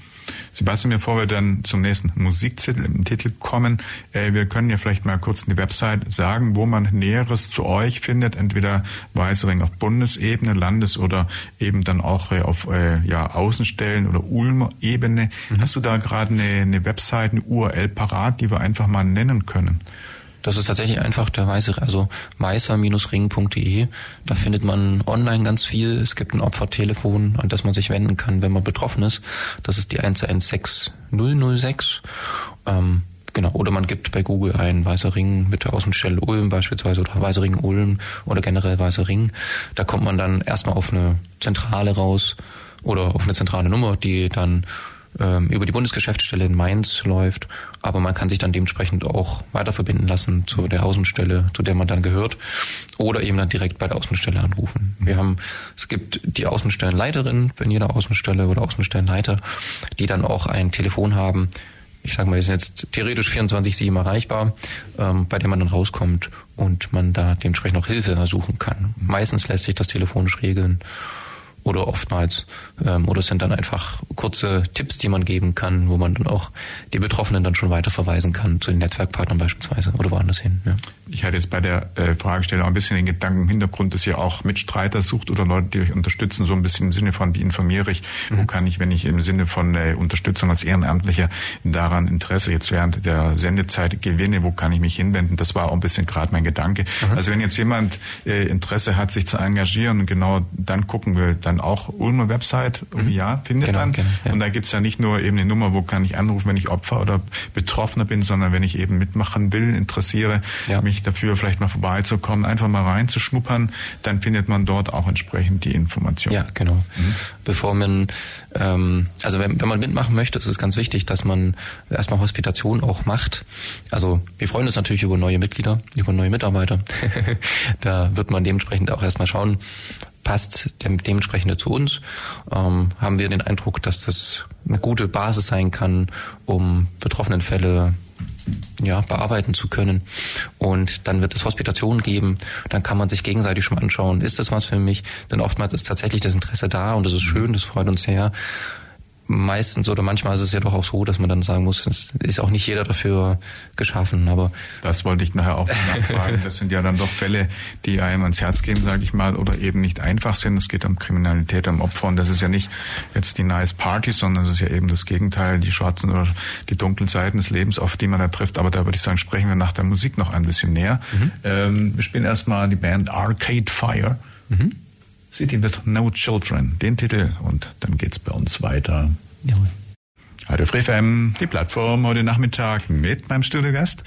Sebastian, bevor wir dann zum nächsten Musiktitel kommen, äh, wir können ja vielleicht mal kurz die Website sagen, wo man Näheres zu euch findet, entweder Weißering auf Bundesebene, Landes- oder eben dann auch äh, auf äh, ja, Außenstellen oder Ulm-Ebene. Mhm. Hast du da gerade eine, eine Website, eine URL parat, die wir einfach mal nennen können? Das ist tatsächlich einfach der weiße, also weißer-ring.de. Da findet man online ganz viel. Es gibt ein Opfertelefon, an das man sich wenden kann, wenn man betroffen ist. Das ist die 116006. Ähm, genau. Oder man gibt bei Google ein Weißer Ring mit der Außenstelle Ulm beispielsweise oder Weißer Ring Ulm oder generell Weißer Ring. Da kommt man dann erstmal auf eine Zentrale raus oder auf eine zentrale Nummer, die dann über die Bundesgeschäftsstelle in Mainz läuft, aber man kann sich dann dementsprechend auch weiter verbinden lassen zu der Außenstelle, zu der man dann gehört, oder eben dann direkt bei der Außenstelle anrufen. Wir haben, es gibt die Außenstellenleiterin in jeder Außenstelle oder Außenstellenleiter, die dann auch ein Telefon haben, ich sage mal, die sind jetzt theoretisch 24-7 erreichbar, ähm, bei dem man dann rauskommt und man da dementsprechend auch Hilfe ersuchen kann. Meistens lässt sich das telefonisch regeln oder oftmals. Ähm, oder es sind dann einfach kurze Tipps, die man geben kann, wo man dann auch die Betroffenen dann schon weiter verweisen kann, zu den Netzwerkpartnern beispielsweise oder woanders hin. Ja. Ich hatte jetzt bei der äh, Fragestellung ein bisschen den Gedanken im Hintergrund, dass ihr auch Mitstreiter sucht oder Leute, die euch unterstützen, so ein bisschen im Sinne von, wie informiere ich, mhm. wo kann ich, wenn ich im Sinne von äh, Unterstützung als Ehrenamtlicher daran Interesse jetzt während der Sendezeit gewinne, wo kann ich mich hinwenden? Das war auch ein bisschen gerade mein Gedanke. Mhm. Also wenn jetzt jemand äh, Interesse hat, sich zu engagieren, genau dann gucken will, dann auch Ulmer Website, mhm. ja, findet genau, man. Genau, ja. Und da gibt's ja nicht nur eben eine Nummer, wo kann ich anrufen, wenn ich Opfer oder Betroffener bin, sondern wenn ich eben mitmachen will, interessiere, ja. mich dafür vielleicht mal vorbeizukommen, einfach mal reinzuschnuppern, dann findet man dort auch entsprechend die Information. Ja, genau. Mhm. Bevor man, ähm, also wenn, wenn man mitmachen möchte, ist es ganz wichtig, dass man erstmal Hospitation auch macht. Also wir freuen uns natürlich über neue Mitglieder, über neue Mitarbeiter. [laughs] da wird man dementsprechend auch erstmal schauen, passt dem, dementsprechend zu uns, ähm, haben wir den Eindruck, dass das eine gute Basis sein kann, um betroffenen Fälle ja, bearbeiten zu können. Und dann wird es Hospitationen geben. Dann kann man sich gegenseitig schon anschauen, ist das was für mich? Denn oftmals ist tatsächlich das Interesse da und das ist schön, das freut uns sehr meistens oder manchmal ist es ja doch auch so, dass man dann sagen muss, es ist auch nicht jeder dafür geschaffen. Aber das wollte ich nachher auch nachfragen. Das sind ja dann doch Fälle, die einem ans Herz gehen, sage ich mal, oder eben nicht einfach sind. Es geht um Kriminalität, um Opfer und das ist ja nicht jetzt die nice Party, sondern es ist ja eben das Gegenteil, die schwarzen oder die dunklen Seiten des Lebens, auf die man da trifft. Aber da würde ich sagen, sprechen wir nach der Musik noch ein bisschen näher. Mhm. Ähm, wir spielen erstmal die Band Arcade Fire. Mhm. City with No Children, den Titel und dann geht's bei uns weiter. Jawohl. Radio Free FM, die Plattform heute Nachmittag mit meinem Studiogast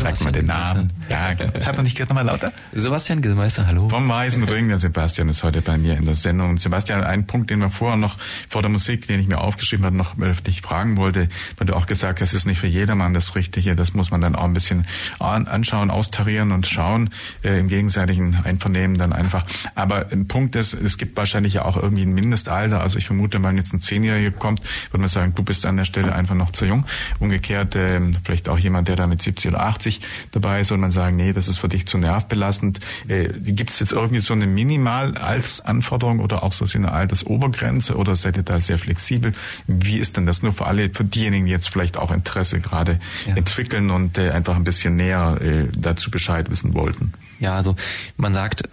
Sag mal den Namen. Ja, genau. Das hat man nicht gehört, nochmal lauter. Sebastian Gillmeister, hallo. Vom Weißen Ring, der Sebastian ist heute bei mir in der Sendung. Sebastian, ein Punkt, den wir vorher noch vor der Musik, den ich mir aufgeschrieben habe, noch dich fragen wollte, weil du auch gesagt hast, es ist nicht für jedermann das Richtige. Das muss man dann auch ein bisschen anschauen, austarieren und schauen, äh, im gegenseitigen Einvernehmen dann einfach. Aber ein Punkt ist, es gibt wahrscheinlich ja auch irgendwie ein Mindestalter. Also ich vermute, wenn jetzt ein Zehnjähriger kommt, würde man sagen, du bist an der Stelle einfach noch zu jung. Umgekehrt, äh, vielleicht auch jemand, der da mit 70 oder 80 dabei ist, soll man sagen, nee, das ist für dich zu nervbelastend. Äh, Gibt es jetzt irgendwie so eine Minimal-Altersanforderung oder auch so eine Altersobergrenze oder seid ihr da sehr flexibel? Wie ist denn das nur für alle, für diejenigen, die jetzt vielleicht auch Interesse gerade ja. entwickeln und äh, einfach ein bisschen näher äh, dazu Bescheid wissen wollten? Ja, also man sagt,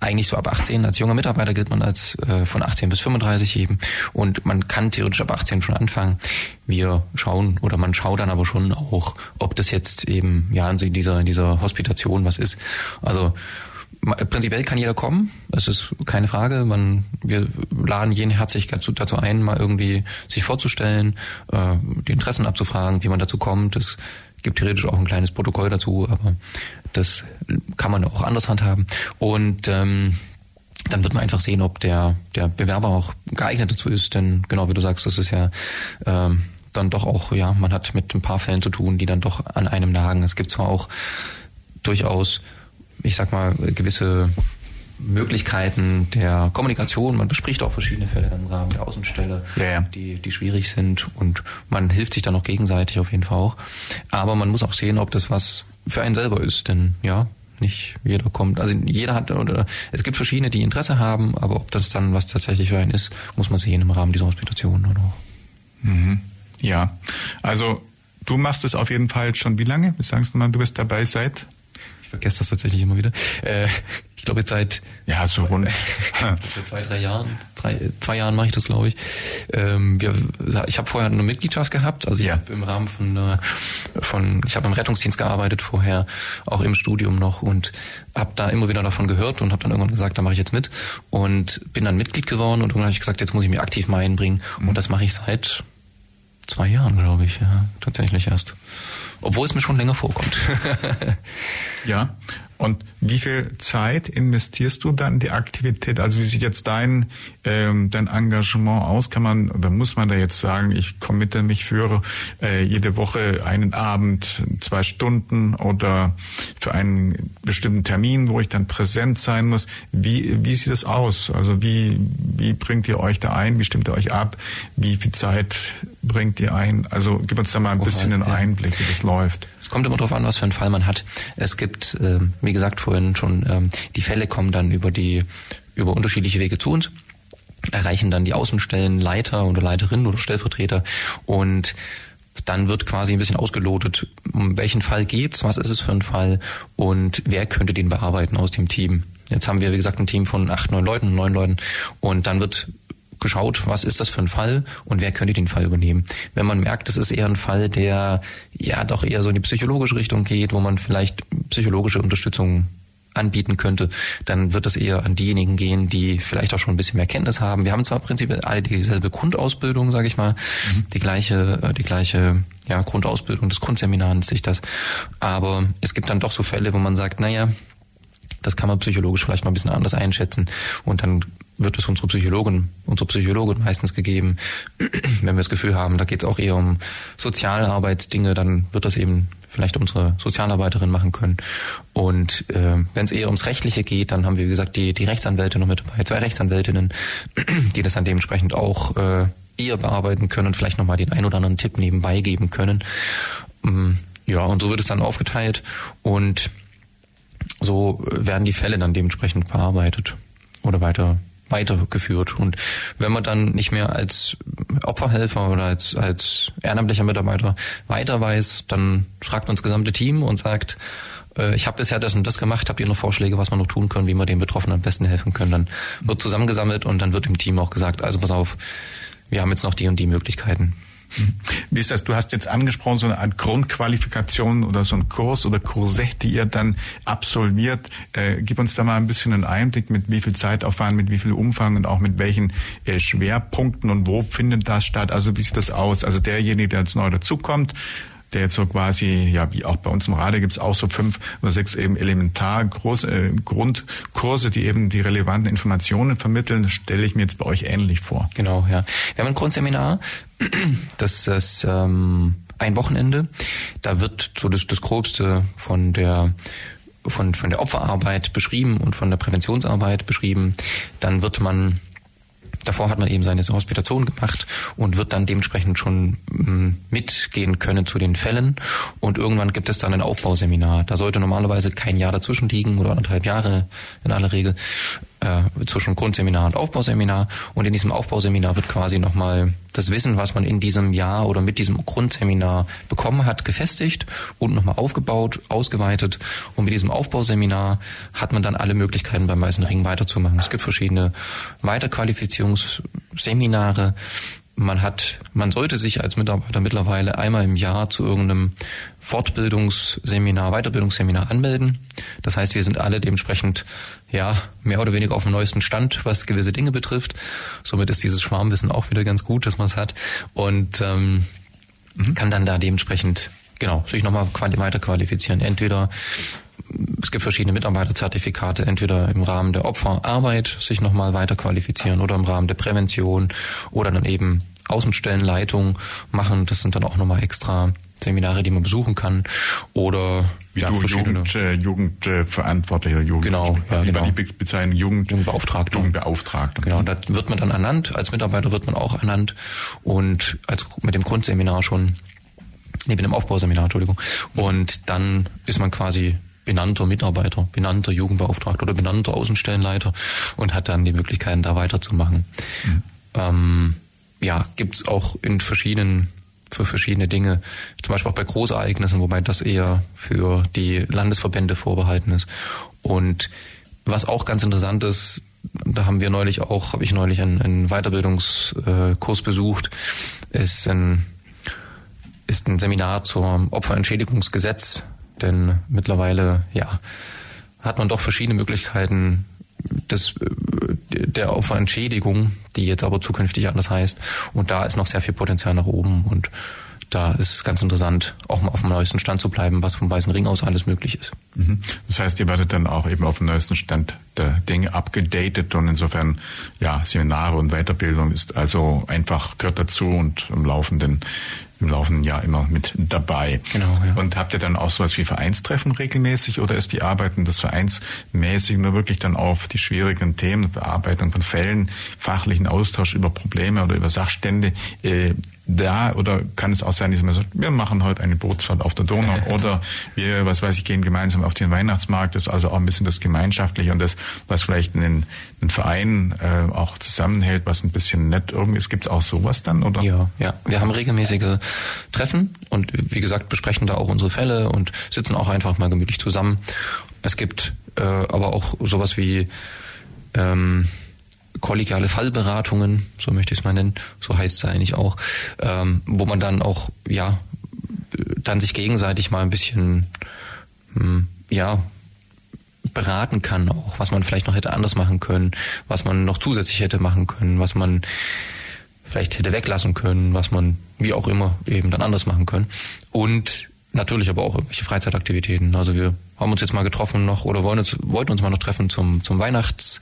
eigentlich so ab 18. Als junger Mitarbeiter gilt man als äh, von 18 bis 35 eben. Und man kann theoretisch ab 18 schon anfangen. Wir schauen oder man schaut dann aber schon auch, ob das jetzt eben ja in dieser, in dieser Hospitation was ist. Also Prinzipiell kann jeder kommen, das ist keine Frage. Man, wir laden jeden herzlich dazu, dazu ein, mal irgendwie sich vorzustellen, äh, die Interessen abzufragen, wie man dazu kommt. Es gibt theoretisch auch ein kleines Protokoll dazu, aber das kann man auch anders handhaben. Und ähm, dann wird man einfach sehen, ob der, der Bewerber auch geeignet dazu ist. Denn genau wie du sagst, das ist ja ähm, dann doch auch, ja, man hat mit ein paar Fällen zu tun, die dann doch an einem nagen. Es gibt zwar auch durchaus, ich sag mal, gewisse Möglichkeiten der Kommunikation. Man bespricht auch verschiedene Fälle im Rahmen der Außenstelle, ja. Die, die schwierig sind und man hilft sich dann auch gegenseitig auf jeden Fall auch. Aber man muss auch sehen, ob das was für einen selber ist, denn ja, nicht jeder kommt. Also jeder hat oder es gibt verschiedene, die Interesse haben, aber ob das dann was tatsächlich für einen ist, muss man sehen im Rahmen dieser Hospitation oder auch. Mhm. Ja, also du machst es auf jeden Fall schon wie lange? Sagst du mal, du bist dabei seit ich vergesse das tatsächlich immer wieder. Äh, ich glaube jetzt seit ja so rund [laughs] seit zwei drei Jahren, drei, zwei Jahren mache ich das glaube ich. Ähm, wir, ich habe vorher eine Mitgliedschaft gehabt, also ich ja. habe im Rahmen von äh, von ich habe im Rettungsdienst gearbeitet vorher, auch im Studium noch und habe da immer wieder davon gehört und habe dann irgendwann gesagt, da mache ich jetzt mit und bin dann Mitglied geworden und irgendwann habe ich gesagt, jetzt muss ich mich aktiv mal einbringen mhm. und das mache ich seit zwei Jahren glaube ich, ja tatsächlich erst obwohl es mir schon länger vorkommt. [laughs] ja. Und wie viel Zeit investierst du dann in die Aktivität? Also wie sieht jetzt dein, ähm, dein Engagement aus? Kann man, oder muss man da jetzt sagen, ich committe mich für äh, jede Woche einen Abend, zwei Stunden oder für einen bestimmten Termin, wo ich dann präsent sein muss? Wie, wie sieht das aus? Also wie, wie bringt ihr euch da ein? Wie stimmt ihr euch ab? Wie viel Zeit bringt ihr ein? Also gib uns da mal ein bisschen einen Einblick, wie das läuft. Es kommt immer darauf an, was für einen Fall man hat. Es gibt, äh, wie gesagt vorhin schon, ähm, die Fälle kommen dann über die über unterschiedliche Wege zu uns, erreichen dann die Außenstellen Leiter oder Leiterin oder Stellvertreter und dann wird quasi ein bisschen ausgelotet, um welchen Fall geht's, was ist es für ein Fall und wer könnte den bearbeiten aus dem Team. Jetzt haben wir, wie gesagt, ein Team von acht, neun Leuten, neun Leuten und dann wird geschaut, was ist das für ein Fall und wer könnte den Fall übernehmen. Wenn man merkt, es ist eher ein Fall, der ja doch eher so in die psychologische Richtung geht, wo man vielleicht psychologische Unterstützung anbieten könnte, dann wird das eher an diejenigen gehen, die vielleicht auch schon ein bisschen mehr Kenntnis haben. Wir haben zwar prinzipiell alle dieselbe Grundausbildung, sage ich mal, mhm. die gleiche, äh, die gleiche ja, Grundausbildung, das Grundseminar nennt sich das, aber es gibt dann doch so Fälle, wo man sagt, naja, das kann man psychologisch vielleicht mal ein bisschen anders einschätzen und dann wird es unsere Psychologin, unsere Psychologin meistens gegeben. [clears throat] Wenn wir das Gefühl haben, da geht es auch eher um Sozialarbeitsdinge, dann wird das eben vielleicht unsere Sozialarbeiterin machen können. Und äh, wenn es eher ums Rechtliche geht, dann haben wir, wie gesagt, die, die Rechtsanwälte noch mit dabei, zwei Rechtsanwältinnen, [clears throat] die das dann dementsprechend auch äh, eher bearbeiten können und vielleicht nochmal den ein oder anderen Tipp nebenbei geben können. Ähm, ja, und so wird es dann aufgeteilt und so werden die Fälle dann dementsprechend bearbeitet oder weiter weitergeführt. Und wenn man dann nicht mehr als Opferhelfer oder als, als ehrenamtlicher Mitarbeiter weiter weiß, dann fragt uns das gesamte Team und sagt, äh, ich habe bisher das und das gemacht, habt ihr noch Vorschläge, was wir noch tun können, wie wir den Betroffenen am besten helfen können? Dann wird zusammengesammelt und dann wird im Team auch gesagt, also pass auf, wir haben jetzt noch die und die Möglichkeiten. Wie ist das? Du hast jetzt angesprochen, so eine Art Grundqualifikation oder so ein Kurs oder Kursett, die ihr dann absolviert. Äh, gib uns da mal ein bisschen einen Einblick, mit wie viel Zeitaufwand, mit wie viel Umfang und auch mit welchen äh, Schwerpunkten und wo findet das statt? Also wie sieht das aus? Also derjenige, der jetzt neu dazukommt, der jetzt so quasi, ja, wie auch bei uns im Radio gibt es auch so fünf oder sechs eben elementar große äh, Grundkurse, die eben die relevanten Informationen vermitteln, stelle ich mir jetzt bei euch ähnlich vor. Genau, ja. Wir haben ein Grundseminar, [clears throat] das ist ähm, ein Wochenende. Da wird so das, das Grobste von der von, von der Opferarbeit beschrieben und von der Präventionsarbeit beschrieben. Dann wird man Davor hat man eben seine Hospitation gemacht und wird dann dementsprechend schon mm, mitgehen können zu den Fällen. Und irgendwann gibt es dann ein Aufbauseminar. Da sollte normalerweise kein Jahr dazwischen liegen oder anderthalb Jahre in aller Regel äh, zwischen Grundseminar und Aufbauseminar. Und in diesem Aufbauseminar wird quasi nochmal das Wissen, was man in diesem Jahr oder mit diesem Grundseminar bekommen hat, gefestigt und nochmal aufgebaut, ausgeweitet. Und mit diesem Aufbauseminar hat man dann alle Möglichkeiten beim Weißen Ring weiterzumachen. Es gibt verschiedene Weiterqualifizierungsseminare. Man hat, man sollte sich als Mitarbeiter mittlerweile einmal im Jahr zu irgendeinem Fortbildungsseminar, Weiterbildungsseminar anmelden. Das heißt, wir sind alle dementsprechend ja mehr oder weniger auf dem neuesten Stand, was gewisse Dinge betrifft. Somit ist dieses Schwarmwissen auch wieder ganz gut, dass man es hat und ähm, mhm. kann dann da dementsprechend genau sich nochmal weiter qualifizieren. Entweder es gibt verschiedene Mitarbeiterzertifikate, entweder im Rahmen der Opferarbeit sich nochmal weiter qualifizieren oder im Rahmen der Prävention oder dann eben Außenstellenleitung machen. Das sind dann auch nochmal extra Seminare, die man besuchen kann oder wie ja, du Jugend, äh, Jugendverantwortlicher, Jugend, genau, ja, genau. die Bezeichnung Jugend, Jugendbeauftragter. Jugendbeauftragter. Genau, da wird man dann ernannt, als Mitarbeiter wird man auch ernannt und als mit dem Grundseminar schon, mit dem Aufbauseminar, Entschuldigung. Und dann ist man quasi benannter Mitarbeiter, benannter Jugendbeauftragter oder benannter Außenstellenleiter und hat dann die Möglichkeiten, da weiterzumachen. Mhm. Ähm, ja, gibt's auch in verschiedenen für verschiedene Dinge, zum Beispiel auch bei Großereignissen, wobei das eher für die Landesverbände vorbehalten ist. Und was auch ganz interessant ist, da haben wir neulich auch, habe ich neulich einen, einen Weiterbildungskurs besucht, ist ein, ist ein Seminar zum Opferentschädigungsgesetz denn mittlerweile, ja, hat man doch verschiedene Möglichkeiten des, der Opferentschädigung, die jetzt aber zukünftig anders heißt. Und da ist noch sehr viel Potenzial nach oben und da ist es ganz interessant, auch mal auf dem neuesten Stand zu bleiben, was vom Weißen Ring aus alles möglich ist. Mhm. Das heißt, ihr werdet dann auch eben auf dem neuesten Stand der Dinge abgedatet und insofern, ja, Seminare und Weiterbildung ist also einfach, gehört dazu und im laufenden im laufenden Jahr immer mit dabei. Genau, ja. Und habt ihr dann auch sowas wie Vereinstreffen regelmäßig oder ist die Arbeiten des Vereinsmäßig nur wirklich dann auf die schwierigen Themen, Bearbeitung von Fällen, fachlichen Austausch über Probleme oder über Sachstände äh, da oder kann es auch sein, dass man sagt, wir machen heute eine Bootsfahrt auf der Donau [laughs] oder wir, was weiß ich, gehen gemeinsam auf den Weihnachtsmarkt. Das ist also auch ein bisschen das Gemeinschaftliche und das, was vielleicht einen, einen Verein äh, auch zusammenhält, was ein bisschen nett irgendwie ist. Gibt es auch sowas dann, oder? Ja, ja. Wir haben regelmäßige Treffen und wie gesagt, besprechen da auch unsere Fälle und sitzen auch einfach mal gemütlich zusammen. Es gibt äh, aber auch sowas wie ähm, kollegiale Fallberatungen, so möchte ich es mal nennen, so heißt es eigentlich auch, ähm, wo man dann auch, ja, dann sich gegenseitig mal ein bisschen, hm, ja, beraten kann auch, was man vielleicht noch hätte anders machen können, was man noch zusätzlich hätte machen können, was man vielleicht hätte weglassen können, was man wie auch immer eben dann anders machen können. Und natürlich aber auch irgendwelche Freizeitaktivitäten. Also wir haben uns jetzt mal getroffen noch oder wollen uns, wollten uns mal noch treffen zum, zum Weihnachts,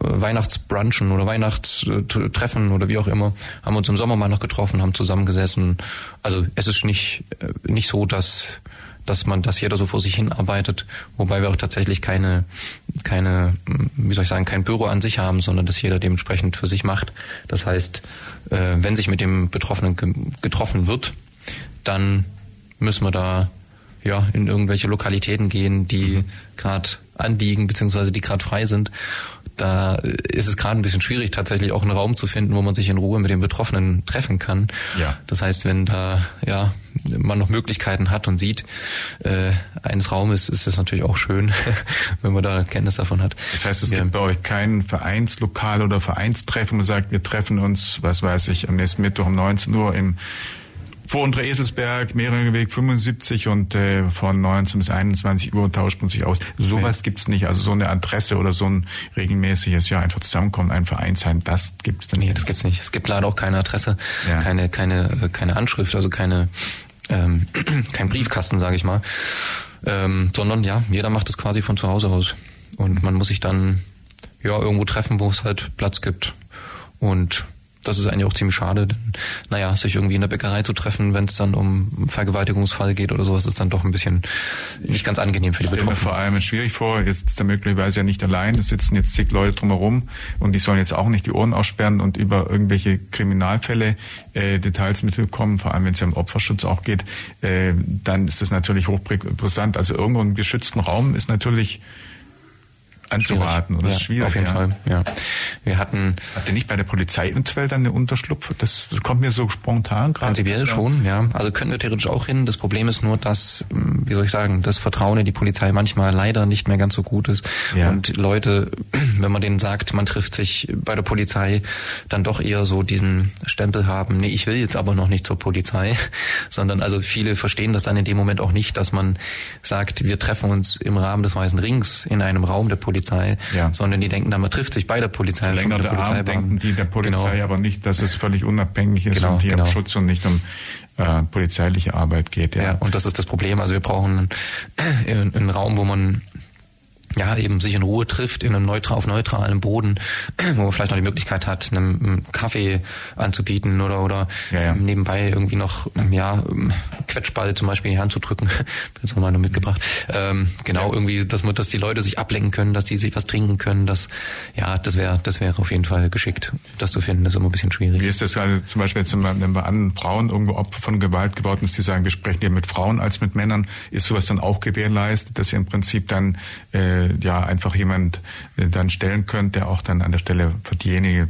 äh, Weihnachtsbrunchen oder Weihnachtstreffen oder wie auch immer. Haben uns im Sommer mal noch getroffen, haben zusammengesessen. Also es ist nicht, äh, nicht so, dass, dass man, dass jeder so vor sich hin arbeitet, wobei wir auch tatsächlich keine, keine, wie soll ich sagen, kein Büro an sich haben, sondern dass jeder dementsprechend für sich macht. Das heißt, äh, wenn sich mit dem Betroffenen getroffen wird, dann müssen wir da ja in irgendwelche Lokalitäten gehen, die mhm. gerade anliegen beziehungsweise die gerade frei sind. Da ist es gerade ein bisschen schwierig, tatsächlich auch einen Raum zu finden, wo man sich in Ruhe mit den Betroffenen treffen kann. Ja. Das heißt, wenn da ja man noch Möglichkeiten hat und sieht äh, eines Raumes, ist das natürlich auch schön, [laughs] wenn man da Kenntnis davon hat. Das heißt, es ja. gibt bei euch kein Vereinslokal oder Vereinstreffen, man sagt, wir treffen uns, was weiß ich, am nächsten Mittwoch um 19 Uhr im vor unter Eselsberg, Mehrere 75 und äh, von 19 bis 21 Uhr tauscht man sich aus. Sowas okay. gibt's nicht. Also so eine Adresse oder so ein regelmäßiges, ja, einfach zusammenkommen, ein Verein sein, das gibt's dann nicht. Nee, das gibt's nicht. Es gibt leider auch keine Adresse, ja. keine, keine, äh, keine Anschrift, also keine ähm, [clears throat] kein Briefkasten, sage ich mal, ähm, sondern ja, jeder macht es quasi von zu Hause aus. Und man muss sich dann ja irgendwo treffen, wo es halt Platz gibt. Und das ist eigentlich auch ziemlich schade. Denn, naja, sich irgendwie in der Bäckerei zu treffen, wenn es dann um Vergewaltigungsfall geht oder sowas, ist dann doch ein bisschen nicht ganz angenehm für die Betroffenen. vor allem schwierig vor, jetzt ist er möglicherweise ja nicht allein, es sitzen jetzt zig Leute drumherum und die sollen jetzt auch nicht die Ohren aussperren und über irgendwelche Kriminalfälle äh, Details mitbekommen, vor allem wenn es ja um Opferschutz auch geht, äh, dann ist das natürlich hochbrisant. Also irgendwo im geschützten Raum ist natürlich anzuraten oder ja, schwierig. Auf jeden ja. Fall, ja. Wir hatten. Habt ihr nicht bei der Polizei eventuell dann eine Unterschlupf? Das kommt mir so spontan gerade. Prinzipiell ja. schon, ja. Also könnten wir theoretisch auch hin. Das Problem ist nur, dass, hm, wie soll ich sagen, das Vertrauen in die Polizei manchmal leider nicht mehr ganz so gut ist. Ja. Und Leute, [clears throat] wenn man denen sagt, man trifft sich bei der Polizei, dann doch eher so diesen Stempel haben, nee, ich will jetzt aber noch nicht zur Polizei, [laughs] sondern also viele verstehen das dann in dem Moment auch nicht, dass man sagt, wir treffen uns im Rahmen des Weißen Rings in einem Raum der Polizei Polizei, ja. sondern die denken dann, man trifft sich bei der Polizei. Verlängerte der Arm denken die der Polizei genau. aber nicht, dass es völlig unabhängig ist genau, und hier genau. um Schutz und nicht um äh, polizeiliche Arbeit geht. Ja. ja, und das ist das Problem. Also wir brauchen einen, einen Raum, wo man ja, eben sich in Ruhe trifft, in einem neutral, auf neutralem Boden, [clears throat] wo man vielleicht noch die Möglichkeit hat, einem Kaffee anzubieten oder, oder ja, ja. nebenbei irgendwie noch, ja, Quetschball zum Beispiel in die Hand zu drücken. Jetzt haben wir noch mitgebracht. Ähm, genau, ja. irgendwie, dass man, dass die Leute sich ablenken können, dass die sich was trinken können, das, ja, das wäre, das wäre auf jeden Fall geschickt. Das zu finden, das ist immer ein bisschen schwierig. Wie ist das also zum Beispiel jetzt, wenn wir an Frauen irgendwo Opfer von Gewalt geworden ist, die sagen, wir sprechen hier mit Frauen als mit Männern, ist sowas dann auch gewährleistet, dass ihr im Prinzip dann, äh, äh, ja einfach jemand äh, dann stellen könnt, der auch dann an der Stelle für diejenige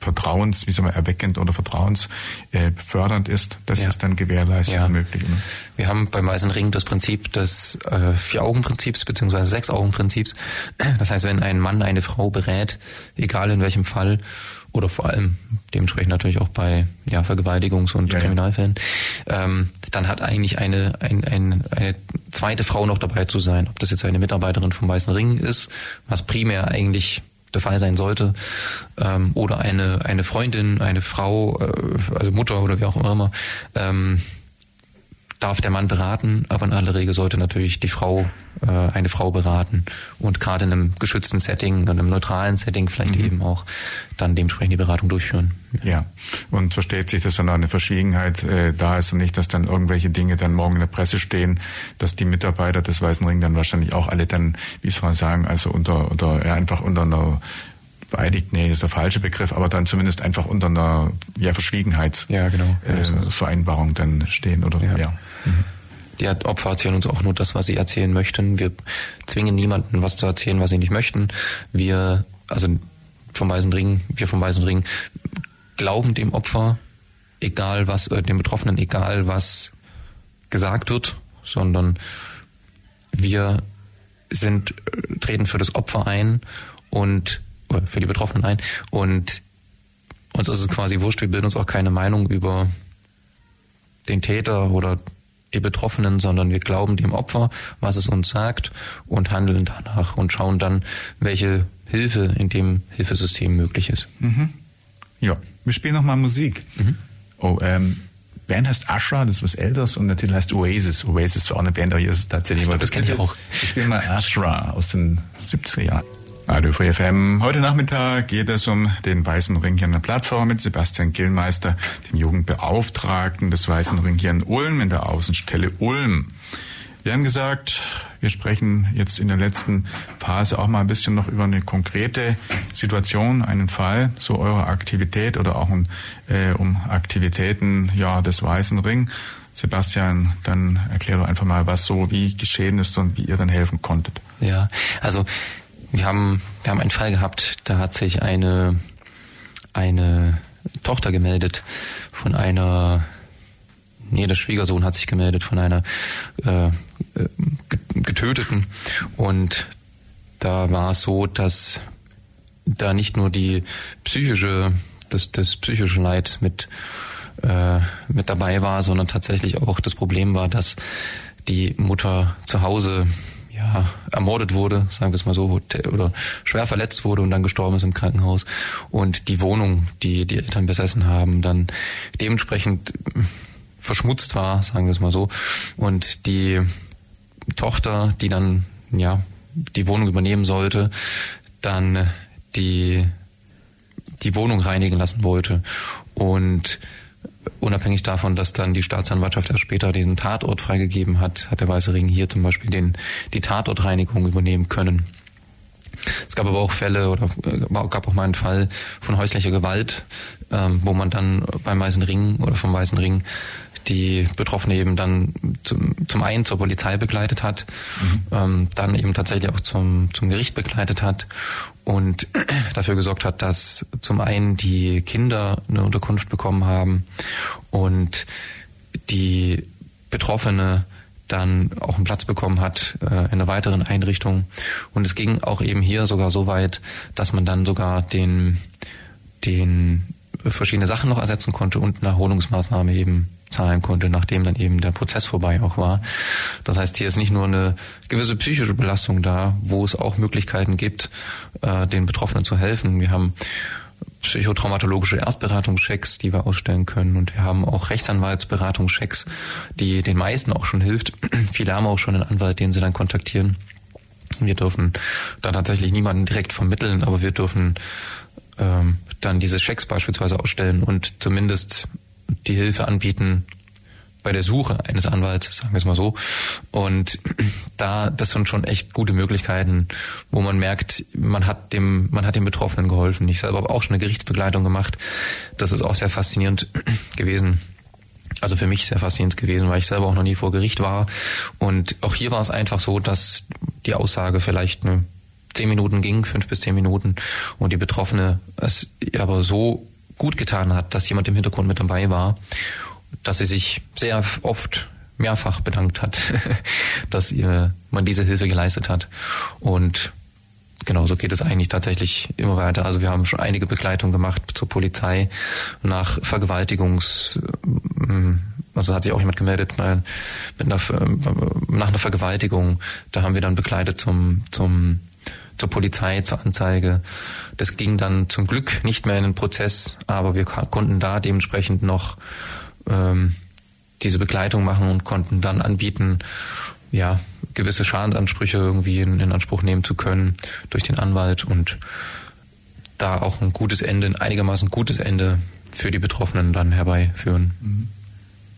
Vertrauens, wie soll man, erweckend oder vertrauens äh, ist, das ja. ist dann gewährleistet ja. möglich. Ne? Wir haben beim Weißen Ring das Prinzip des äh, Vier-Augen-Prinzips beziehungsweise Sechs-Augen-Prinzips. Das heißt, wenn ein Mann eine Frau berät, egal in welchem Fall, oder vor allem dementsprechend natürlich auch bei ja, Vergewaltigungs- und ja, Kriminalfällen, ähm, dann hat eigentlich eine, ein, ein, eine zweite Frau noch dabei zu sein. Ob das jetzt eine Mitarbeiterin vom Weißen Ring ist, was primär eigentlich der Fall sein sollte, ähm, oder eine, eine Freundin, eine Frau, äh, also Mutter oder wie auch immer, ähm, darf der Mann beraten, aber in aller Regel sollte natürlich die Frau äh, eine Frau beraten und gerade in einem geschützten Setting, in einem neutralen Setting vielleicht mhm. eben auch dann dementsprechend die Beratung durchführen. Ja, und versteht sich, dass dann eine Verschwiegenheit äh, da ist und nicht, dass dann irgendwelche Dinge dann morgen in der Presse stehen, dass die Mitarbeiter des Weißen Ring dann wahrscheinlich auch alle dann, wie soll man sagen, also unter, unter ja, einfach unter einer beeidigt, nee, ist der falsche Begriff, aber dann zumindest einfach unter einer ja, Verschwiegenheitsvereinbarung ja, genau. äh, dann stehen oder ja. ja. Mhm. Die Opfer erzählen uns auch nur das, was sie erzählen möchten. Wir zwingen niemanden, was zu erzählen, was sie nicht möchten. Wir, also vom Weißen Ring, wir vom Weißen Ring glauben dem Opfer, egal was, äh, dem Betroffenen, egal was gesagt wird, sondern wir sind, äh, treten für das Opfer ein und für die Betroffenen ein und uns ist es quasi wurscht, wir bilden uns auch keine Meinung über den Täter oder die Betroffenen, sondern wir glauben dem Opfer, was es uns sagt und handeln danach und schauen dann, welche Hilfe in dem Hilfesystem möglich ist. Mhm. Ja, wir spielen nochmal Musik. Mhm. Oh, ähm, Band heißt Ashra, das ist was Älteres und der Titel heißt Oasis. Oasis ist auch eine Band, aber hier ist es tatsächlich... Ich glaub, das kenne ich auch. Ich spiele mal Ashra aus den 70er Jahren. Radio Free FM. Heute Nachmittag geht es um den Weißen Ring hier an der Plattform mit Sebastian Gillmeister, dem Jugendbeauftragten des Weißen Ring hier in Ulm, in der Außenstelle Ulm. Wir haben gesagt, wir sprechen jetzt in der letzten Phase auch mal ein bisschen noch über eine konkrete Situation, einen Fall, so eure Aktivität oder auch um, äh, um Aktivitäten ja, des Weißen Ring. Sebastian, dann erklär doch einfach mal, was so wie geschehen ist und wie ihr dann helfen konntet. Ja, also wir haben, wir haben einen Fall gehabt, da hat sich eine, eine Tochter gemeldet von einer, nee, der Schwiegersohn hat sich gemeldet von einer äh, Getöteten. Und da war es so, dass da nicht nur die psychische, das, das psychische Leid mit, äh, mit dabei war, sondern tatsächlich auch das Problem war, dass die Mutter zu Hause ja, ermordet wurde, sagen wir es mal so, oder schwer verletzt wurde und dann gestorben ist im Krankenhaus und die Wohnung, die die Eltern besessen haben, dann dementsprechend verschmutzt war, sagen wir es mal so. Und die Tochter, die dann ja die Wohnung übernehmen sollte, dann die die Wohnung reinigen lassen wollte und unabhängig davon, dass dann die Staatsanwaltschaft erst später diesen Tatort freigegeben hat, hat der Weiße Ring hier zum Beispiel den, die Tatortreinigung übernehmen können. Es gab aber auch Fälle oder äh, gab auch mal einen Fall von häuslicher Gewalt, ähm, wo man dann beim Weißen Ring oder vom Weißen Ring die Betroffene eben dann zum, zum einen zur Polizei begleitet hat, mhm. ähm, dann eben tatsächlich auch zum, zum Gericht begleitet hat und [clears throat] dafür gesorgt hat, dass zum einen die Kinder eine Unterkunft bekommen haben und die Betroffene dann auch einen Platz bekommen hat äh, in einer weiteren Einrichtung. Und es ging auch eben hier sogar so weit, dass man dann sogar den, den verschiedene Sachen noch ersetzen konnte und eine Erholungsmaßnahme eben zahlen konnte, nachdem dann eben der Prozess vorbei auch war. Das heißt, hier ist nicht nur eine gewisse psychische Belastung da, wo es auch Möglichkeiten gibt, äh, den Betroffenen zu helfen. Wir haben psychotraumatologische Erstberatungschecks, die wir ausstellen können. Und wir haben auch Rechtsanwaltsberatungschecks, die den meisten auch schon hilft. [clears throat] Viele haben auch schon einen Anwalt, den sie dann kontaktieren. Wir dürfen da tatsächlich niemanden direkt vermitteln, aber wir dürfen ähm, dann diese Checks beispielsweise ausstellen und zumindest die Hilfe anbieten bei der Suche eines Anwalts, sagen wir es mal so. Und [clears throat] da, das sind schon echt gute Möglichkeiten, wo man merkt, man hat dem, man hat dem Betroffenen geholfen. Ich selber habe auch schon eine Gerichtsbegleitung gemacht. Das ist auch sehr faszinierend [clears throat] gewesen. Also für mich sehr faszinierend gewesen, weil ich selber auch noch nie vor Gericht war. Und auch hier war es einfach so, dass die Aussage vielleicht eine zehn Minuten ging, fünf bis zehn Minuten, und die Betroffene es aber so gut getan hat, dass jemand im Hintergrund mit dabei war, dass sie sich sehr oft mehrfach bedankt hat, [laughs] dass ihr, man diese Hilfe geleistet hat. Und genau so geht es eigentlich tatsächlich immer weiter. Also wir haben schon einige Begleitungen gemacht zur Polizei nach Vergewaltigungs, ähm, also hat sich auch jemand gemeldet mit einer, nach einer Vergewaltigung. Da haben wir dann begleitet zum, zum zur Polizei, zur Anzeige. Das ging dann zum Glück nicht mehr in den Prozess, aber wir konnten da dementsprechend noch ähm, diese Begleitung machen und konnten dann anbieten, ja, gewisse Schadensansprüche irgendwie in, in Anspruch nehmen zu können durch den Anwalt und da auch ein gutes Ende, ein einigermaßen gutes Ende für die Betroffenen dann herbeiführen. Mhm.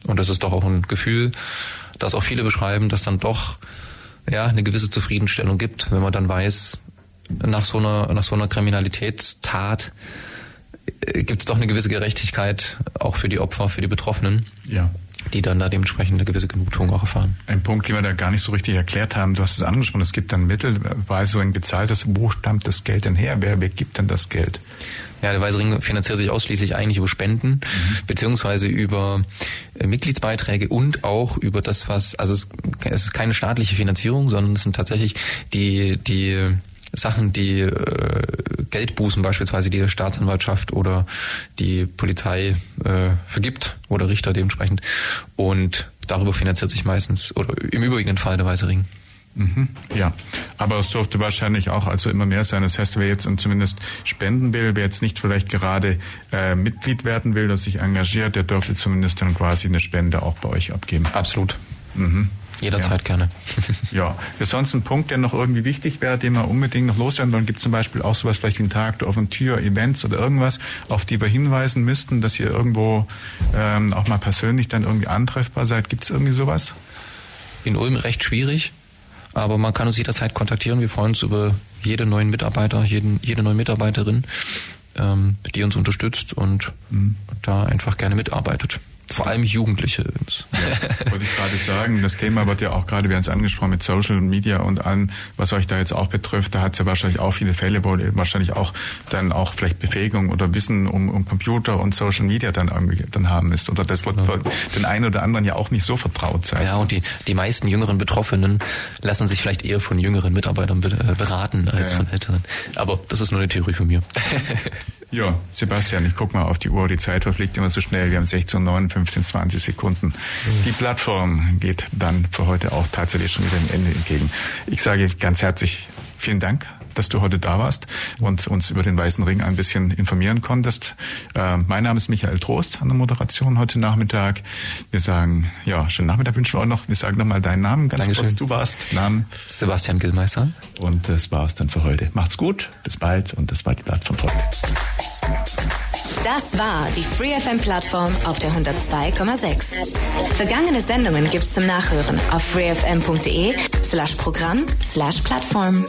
Und das ist doch auch ein Gefühl, das auch viele beschreiben, dass dann doch ja eine gewisse Zufriedenstellung gibt, wenn man dann weiß, nach so einer, nach so einer Kriminalitätstat äh, gibt es doch eine gewisse Gerechtigkeit auch für die Opfer, für die Betroffenen. Ja. Die dann da dementsprechend eine gewisse Genugtuung auch erfahren. Ein Punkt, den wir da gar nicht so richtig erklärt haben. Du hast es angesprochen, es gibt dann Mittel, weil so ein bezahltes, wo stammt das Geld denn her? Wer, wer gibt denn das Geld? Ja, der Weiße Ring finanziert sich ausschließlich eigentlich über Spenden, mhm. beziehungsweise über äh, Mitgliedsbeiträge und auch über das, was, also es, es ist keine staatliche Finanzierung, sondern es sind tatsächlich die, die Sachen, die äh, Geldbußen beispielsweise, die der Staatsanwaltschaft oder die Polizei äh, vergibt oder Richter dementsprechend. Und darüber finanziert sich meistens oder im überwiegenden Fall der Weiße Ring. Mhm, ja, aber es dürfte wahrscheinlich auch also immer mehr sein. Das heißt, wer jetzt zumindest spenden will, wer jetzt nicht vielleicht gerade äh, Mitglied werden will, das sich engagiert, der dürfte zumindest dann quasi eine Spende auch bei euch abgeben. Absolut. Mhm. Jederzeit ja. gerne. [laughs] ja, ist sonst ein Punkt, der noch irgendwie wichtig wäre, den wir unbedingt noch loswerden wollen? Gibt es zum Beispiel auch sowas vielleicht wie einen Tag der offenen Tür, Events oder irgendwas, auf die wir hinweisen müssten, dass ihr irgendwo ähm, auch mal persönlich dann irgendwie antreffbar seid? Gibt es irgendwie sowas? In Ulm recht schwierig, aber man kann uns jederzeit kontaktieren. Wir freuen uns über jede neuen Mitarbeiter, jeden, jede neue Mitarbeiterin, ähm, die uns unterstützt und mhm. da einfach gerne mitarbeitet vor allem Jugendliche. Ja, wollte ich gerade sagen, das Thema wird ja auch gerade, wir haben es angesprochen, mit Social Media und allem, was euch da jetzt auch betrifft, da hat es ja wahrscheinlich auch viele Fälle, wo ihr wahrscheinlich auch dann auch vielleicht Befähigung oder Wissen um, um Computer und Social Media dann irgendwie dann haben müsst. Oder das wird ja. den einen oder anderen ja auch nicht so vertraut sein. Ja, und die, die meisten jüngeren Betroffenen lassen sich vielleicht eher von jüngeren Mitarbeitern äh, beraten als ja, von älteren. Aber das ist nur eine Theorie von mir. [laughs] Ja, Sebastian, ich guck mal auf die Uhr, die Zeit verfliegt immer so schnell. Wir haben 16, 9, 15, 20 Sekunden. Die Plattform geht dann für heute auch tatsächlich schon wieder dem Ende entgegen. Ich sage ganz herzlich vielen Dank dass du heute da warst und uns über den Weißen Ring ein bisschen informieren konntest. Äh, mein Name ist Michael Trost an der Moderation heute Nachmittag. Wir sagen, ja, schönen Nachmittag wünschen wir auch noch. Wir sagen nochmal deinen Namen ganz Dankeschön. kurz. Du warst Namen. Sebastian Gillmeister. Und das war's dann für heute. Macht's gut, bis bald und das war die Plattform heute. Das war die FreeFM-Plattform auf der 102,6. Vergangene Sendungen gibt's zum Nachhören auf freefm.de slash Programm slash Plattform.